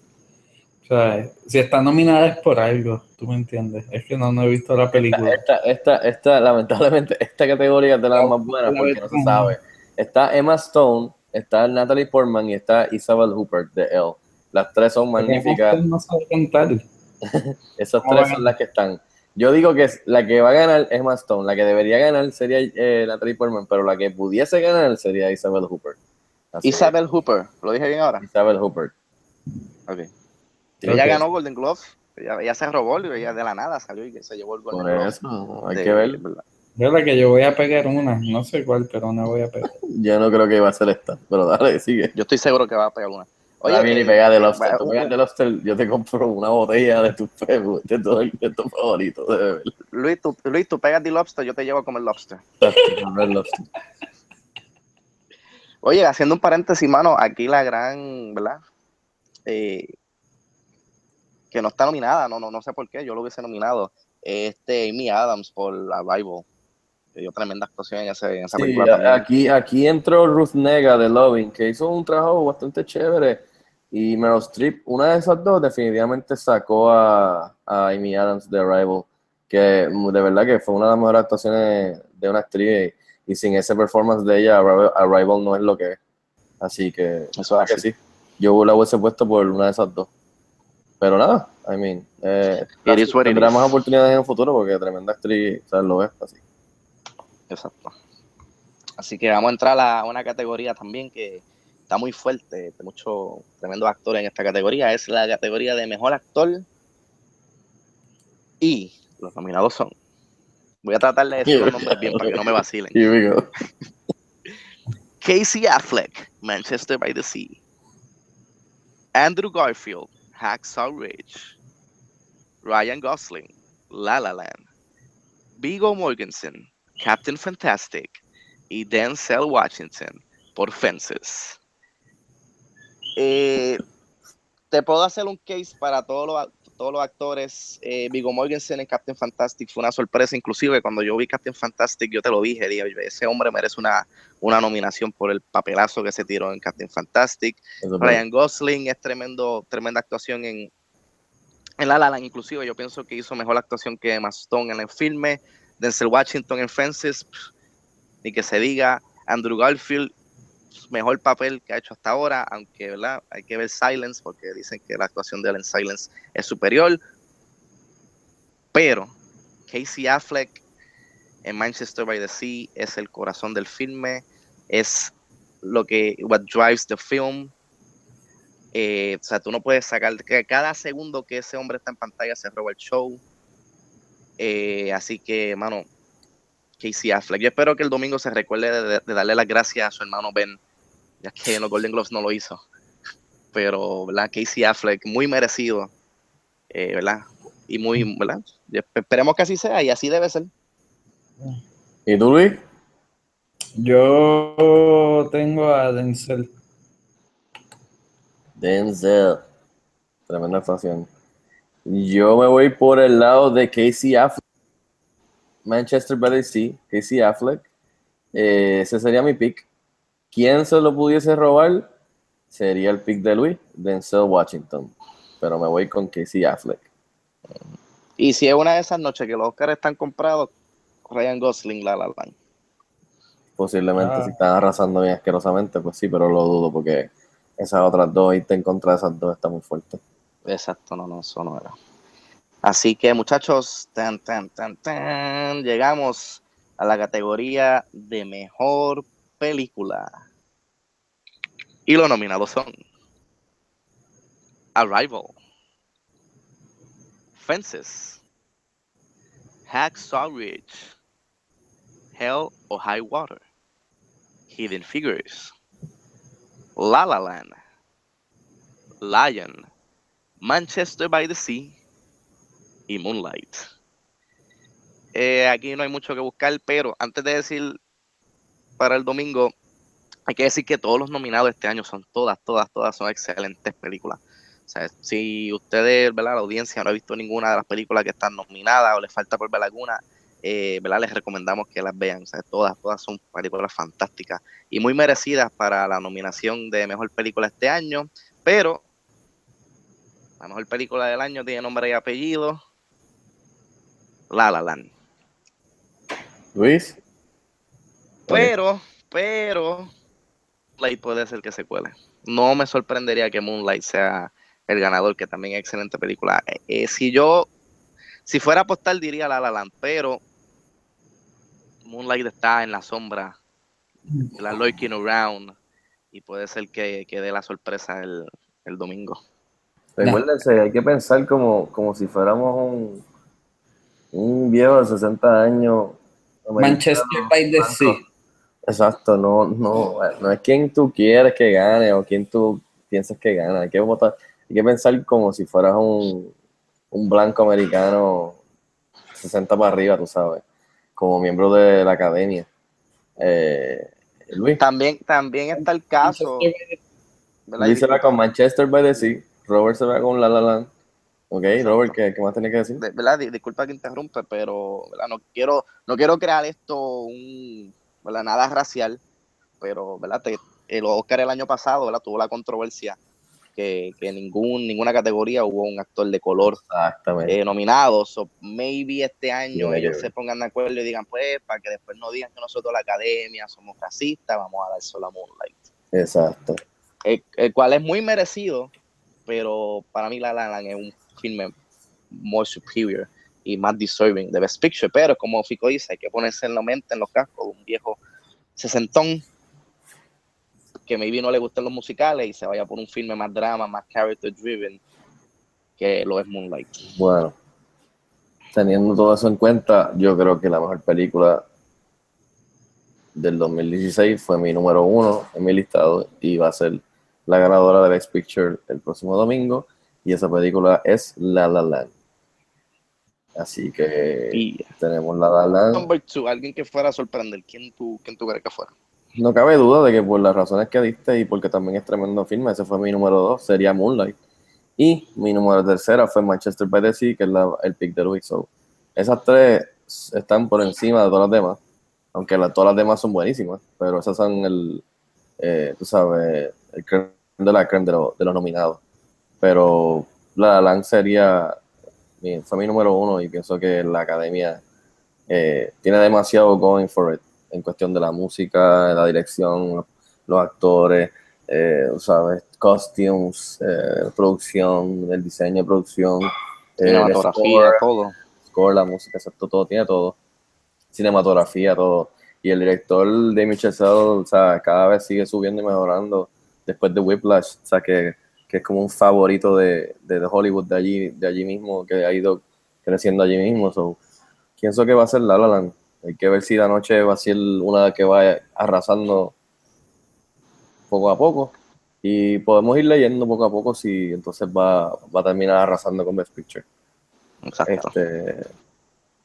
O sea, si está nominada es por algo, tú me entiendes. Es que no, no he visto la película. Esta, esta, esta, lamentablemente, esta categoría es de las más buenas porque no se sabe. Está Emma Stone, está Natalie Portman y está Isabel Hooper de Elle. Las tres son magníficas. No sabe cantar. Esas ¿Cómo tres son las que están. Yo digo que es- la que va a ganar es Emma Stone, la que debería ganar sería eh, Natalie Portman, pero la que pudiese ganar sería Isabel Hooper. Así Isabel Hooper, ¿lo dije bien ahora? Isabel Hooper. Ella ganó Golden Glove. Ella, ella se robó, ella de la nada salió y que se llevó el Golden Por Glove. eso, hay de- que ver. ¿verdad? Yo la que yo voy a pegar una, no sé cuál, pero una voy a pegar. Yo no creo que va a ser esta, pero dale, sigue. Yo estoy seguro que va a pegar una. Oye, viene y eh, pega de Lobster. Tú pegas de Lobster, yo te compro una botella de tu Facebook, de todo el de tu favorito, de beber. Luis, tú, Luis, tú pegas de lobster, yo te llevo a comer lobster. Lobster. Oye, haciendo un paréntesis, mano, aquí la gran, ¿verdad? Eh, que no está nominada, no, no, no sé por qué, yo lo hubiese nominado. Este Amy Adams por Arrival. Que dio tremenda actuación en, ese- en esa Sí, película aquí, aquí entró Ruth Nega de Loving, que hizo un trabajo bastante chévere. Y Meryl Streep, una de esas dos, definitivamente sacó a, a Amy Adams de Arrival, que de verdad que fue una de las mejores actuaciones de una actriz. Y, sin ese performance de ella, Arrival, no es lo que es. Así que, Eso es que así. sí, yo la hubiese puesto por una de esas dos. Pero nada, I mean, eh, tendrá más oportunidades en el futuro porque tremenda actriz. Lo es así. Exacto. Así que vamos a entrar a una categoría también que está muy fuerte, de muchos tremendos actores en esta categoría. Es la categoría de mejor actor. Y los nominados son. Voy a tratar de decir los nombres bien para que no me vacilen. Here we go. Casey Affleck, Manchester by the Sea. Andrew Garfield, Hacksaw Ridge. Ryan Gosling, La La Land. Vigo Mortensen, Captain Fantastic. Y Denzel Washington por Fences. Eh, te puedo hacer un case para todos los, todos los actores. Eh, Vigo Mortensen en Captain Fantastic fue una sorpresa. Inclusive cuando yo vi Captain Fantastic, yo te lo dije, dije, ese hombre merece una, una nominación por el papelazo que se tiró en Captain Fantastic. Ryan Gosling es tremendo, tremenda actuación en, en La La Land, inclusive yo pienso que hizo mejor actuación que Emma Stone en el filme, Denzel Washington en Fences, pff, ni que se diga, Andrew Garfield, mejor papel que ha hecho hasta ahora, aunque ¿verdad? hay que ver Silence, porque dicen que la actuación de él en Silence es superior, pero Casey Affleck en Manchester by the Sea es el corazón del filme, es lo que, what drives the film, eh, o sea, tú no puedes sacar que cada segundo que ese hombre está en pantalla se roba el show. Eh, así que, mano, Casey Affleck. Yo espero que el domingo se recuerde de, de darle las gracias a su hermano Ben, ya que en los Golden Globes no lo hizo. Pero, ¿verdad? Casey Affleck, muy merecido, eh, ¿verdad? Y muy, ¿verdad? Esperemos que así sea y así debe ser. ¿Y tú, Luis? Yo tengo a Denzel. Denzel. Tremenda actuación. Yo me voy por el lado de Casey Affleck. Manchester by the Sea, Casey Affleck. Eh, ese sería mi pick. ¿Quién se lo pudiese robar? Sería el pick de Luis, Denzel Washington. Pero me voy con Casey Affleck. Y si es una de esas noches que los Oscars están comprados, Ryan Gosling, la la la. Posiblemente Ah. si están arrasando bien asquerosamente, pues sí, pero lo dudo porque esas otras dos, irte en contra de esas dos está muy fuerte. Exacto, no, no, eso no era. Así que muchachos, tan, tan, tan, tan, llegamos a la categoría de mejor película. Y los nominados son Arrival, Fences, Hacksaw Ridge, Hell or High Water, Hidden Figures, La La Land, Lion, Manchester by the Sea y Moonlight. Eh, aquí no hay mucho que buscar, pero antes de decir para el domingo, hay que decir que todos los nominados este año son todas, todas, todas son excelentes películas. O sea, si ustedes, ¿verdad? La audiencia no ha visto ninguna de las películas que están nominadas o les falta por ver alguna, eh, ¿verdad? Les recomendamos que las vean. O sea, todas, todas son películas fantásticas y muy merecidas para la nominación de mejor película este año. Pero la mejor película del año tiene nombre y apellido. La La Land. Luis, Pero, pero, Moonlight puede ser que se cuele. No me sorprendería que Moonlight sea el ganador, que también es excelente película. Eh, eh, si yo, si fuera a apostar diría La La Land, pero Moonlight está en la sombra, la lurking around, y puede ser que, que dé la sorpresa el, el domingo. Recuérdense, hay que pensar como, como si fuéramos un, un viejo de 60 años. Manchester by the Sea. Exacto, no, no, no es quien tú quieres que gane o quien tú piensas que gana. Hay que votar, hay que pensar como si fueras un, un blanco americano 60 para arriba, tú sabes, como miembro de la academia. Eh, Luis, También, también está el caso. Luis se va con Manchester by the Sea, Robert se va con La La Land. Ok, Robert, ¿qué, qué más tenés que decir? de- ¿verdad? Di- Disculpa que interrumpe, pero ¿verdad? no quiero no quiero crear esto un ¿verdad? nada racial, pero ¿verdad? Te- el Oscar el año pasado ¿verdad? tuvo la controversia que, que ningún ninguna categoría hubo un actor de color eh, nominado, so maybe este año ellos yo- se pongan de acuerdo y digan pues para que después no digan que nosotros la academia somos racistas, vamos a dar solo a Moonlight, Exacto. el, el cual es muy merecido, pero para mí La La Land es un filme more superior y más deserving de Best Picture, pero como Fico dice, hay que ponerse en la mente, en los cascos de un viejo sesentón que maybe no le gusten los musicales y se vaya por un filme más drama, más character driven que lo es Moonlight. Bueno, teniendo todo eso en cuenta, yo creo que la mejor película del 2016 fue mi número uno en mi listado y va a ser la ganadora de Best Picture el próximo domingo y esa película es La La Land. Así que tenemos La La Land. number two, alguien que fuera a sorprender, ¿quién tú, quién tú crees que fuera? No cabe duda de que por las razones que diste y porque también es tremendo filme, ese fue mi número dos, sería Moonlight. Y mi número tercera fue Manchester by the Sea, que es la- el pick de Luis. So, esas tres están por encima de todas las demás, aunque la- todas las demás son buenísimas, pero esas son el, eh, tú sabes, el creme de la creme de, lo- de los nominados. Pero La La Land sería, mi- fue mi número uno y pienso que la academia eh, tiene demasiado going for it en cuestión de la música, la dirección, los actores, eh, ¿sabes? Costumes, eh, producción, el diseño de producción, eh, Cinematografía, score, todo. score, la música, excepto todo, tiene todo. Cinematografía, todo. Y el director Damien Chazelle, o sea, cada vez sigue subiendo y mejorando después de Whiplash, o sea, que, que es como un favorito de, de, de Hollywood de allí, de allí mismo, que ha ido creciendo allí mismo. So, pienso que va a ser La La Land. Hay que ver si la noche va a ser una que va arrasando poco a poco. Y podemos ir leyendo poco a poco si entonces va, va a terminar arrasando con Best Picture. Exacto. Este,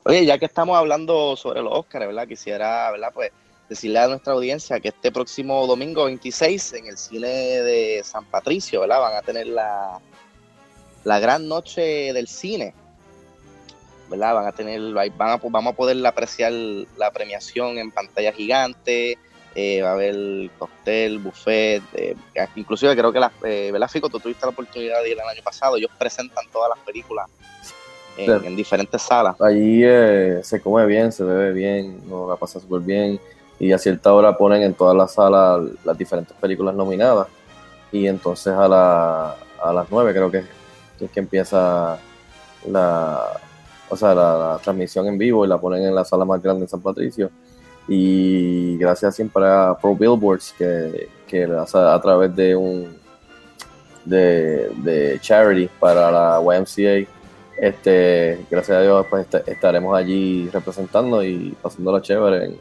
Oye, ya que estamos hablando sobre los Oscars, ¿verdad? Quisiera, ¿verdad? Pues decirle a nuestra audiencia que este próximo domingo 26 en el cine de San Patricio, ¿verdad? Van a tener la, la gran noche del cine, ¿verdad? Van a tener, van a, vamos a poder apreciar la premiación en pantalla gigante, eh, va a haber cóctel, buffet, eh, inclusive creo que las, eh, ¿verdad, Fico? Tú tuviste la oportunidad de ir el año pasado, ellos presentan todas las películas en diferentes salas. allí eh, se come bien, se bebe bien, no la pasa súper bien. Y a cierta hora ponen en todas las salas las diferentes películas nominadas. Y entonces a, la, a las 9 creo que, es que empieza la, o sea, la, transmisión en vivo y la ponen en la sala más grande en San Patricio. Y gracias siempre a Pro Billboards que, que a través de un de, de charity para la YMCA este, gracias a Dios, pues est- estaremos allí representando y pasándolo chévere el,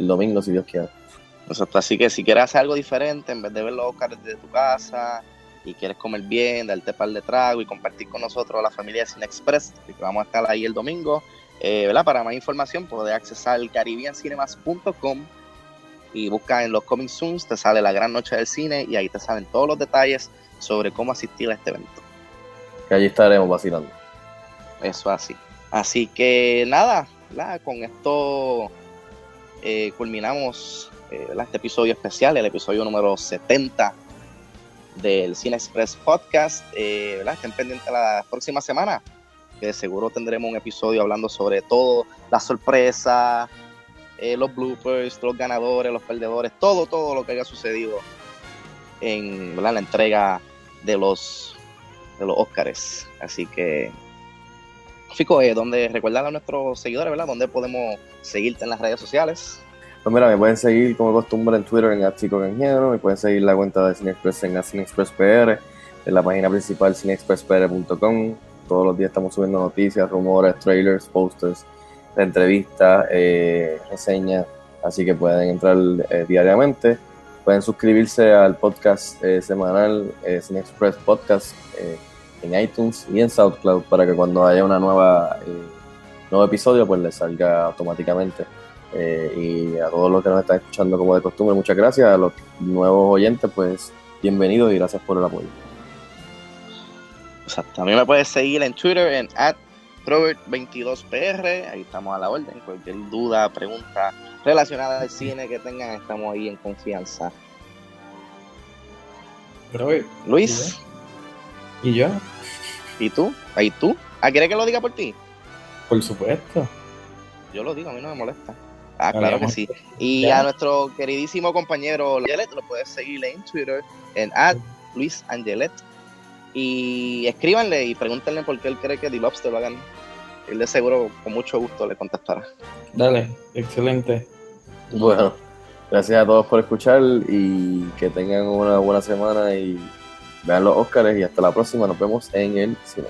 el domingo, si Dios quiere. Exacto, así que si quieres hacer algo diferente, en vez de ver los Oscars desde tu casa y quieres comer bien, darte par de trago y compartir con nosotros la familia de Cine Express, que vamos a estar ahí el domingo, eh, ¿verdad? Para más información puedes accesar caribbeancinemas.com y busca en los coming soons, te sale la gran noche del cine y ahí te salen todos los detalles sobre cómo asistir a este evento. Que allí estaremos vacilando. Eso así. Así que nada, ¿verdad? con esto eh, culminamos eh, este episodio especial, el episodio número 70 del Cine Express Podcast. Eh. Estén pendientes la próxima semana, que seguro tendremos un episodio hablando sobre todo, las sorpresas, eh, los bloopers, los ganadores, los perdedores, todo, todo lo que haya sucedido en la entrega de los, de los. Así que Fico, eh, donde recuerdan a nuestros seguidores, ¿verdad? ¿Dónde podemos seguirte en las redes sociales? Pues mira, me pueden seguir como costumbre en Twitter en Chico me pueden seguir la cuenta de CineExpress en CineExpressPR, en la página principal cineexpresspr.com. Todos los días estamos subiendo noticias, rumores, trailers, posters, entrevistas, eh, reseñas, así que pueden entrar eh, diariamente. Pueden suscribirse al podcast eh, semanal eh, Cine Express Podcast eh, en iTunes y en SoundCloud para que cuando haya una nueva eh, nuevo episodio pues les salga automáticamente. Eh, y a todos los que nos están escuchando como de costumbre, muchas gracias. A los nuevos oyentes, pues bienvenidos y gracias por el apoyo. Exacto. También me puedes seguir en Twitter en Robert22PR. Ahí estamos a la orden. Cualquier duda, pregunta relacionada al cine que tengan, estamos ahí en confianza. Robert, Luis, ¿y yo? ¿y tú? ¿Ahí tú? ¿Ah, ¿Quieres que lo diga por ti? Por supuesto. Yo lo digo, a mí no me molesta. Ah, claro que sí. Y Ya. a nuestro queridísimo compañero Angelet, lo puedes seguir en Twitter en Luis Angelet. Y escríbanle y pregúntenle por qué él cree que The Lobster a ganar. Él de seguro con mucho gusto le contestará. Dale, excelente. Bueno, gracias a todos por escuchar y que tengan una buena semana y vean los Óscares y hasta la próxima. Nos vemos en el cine.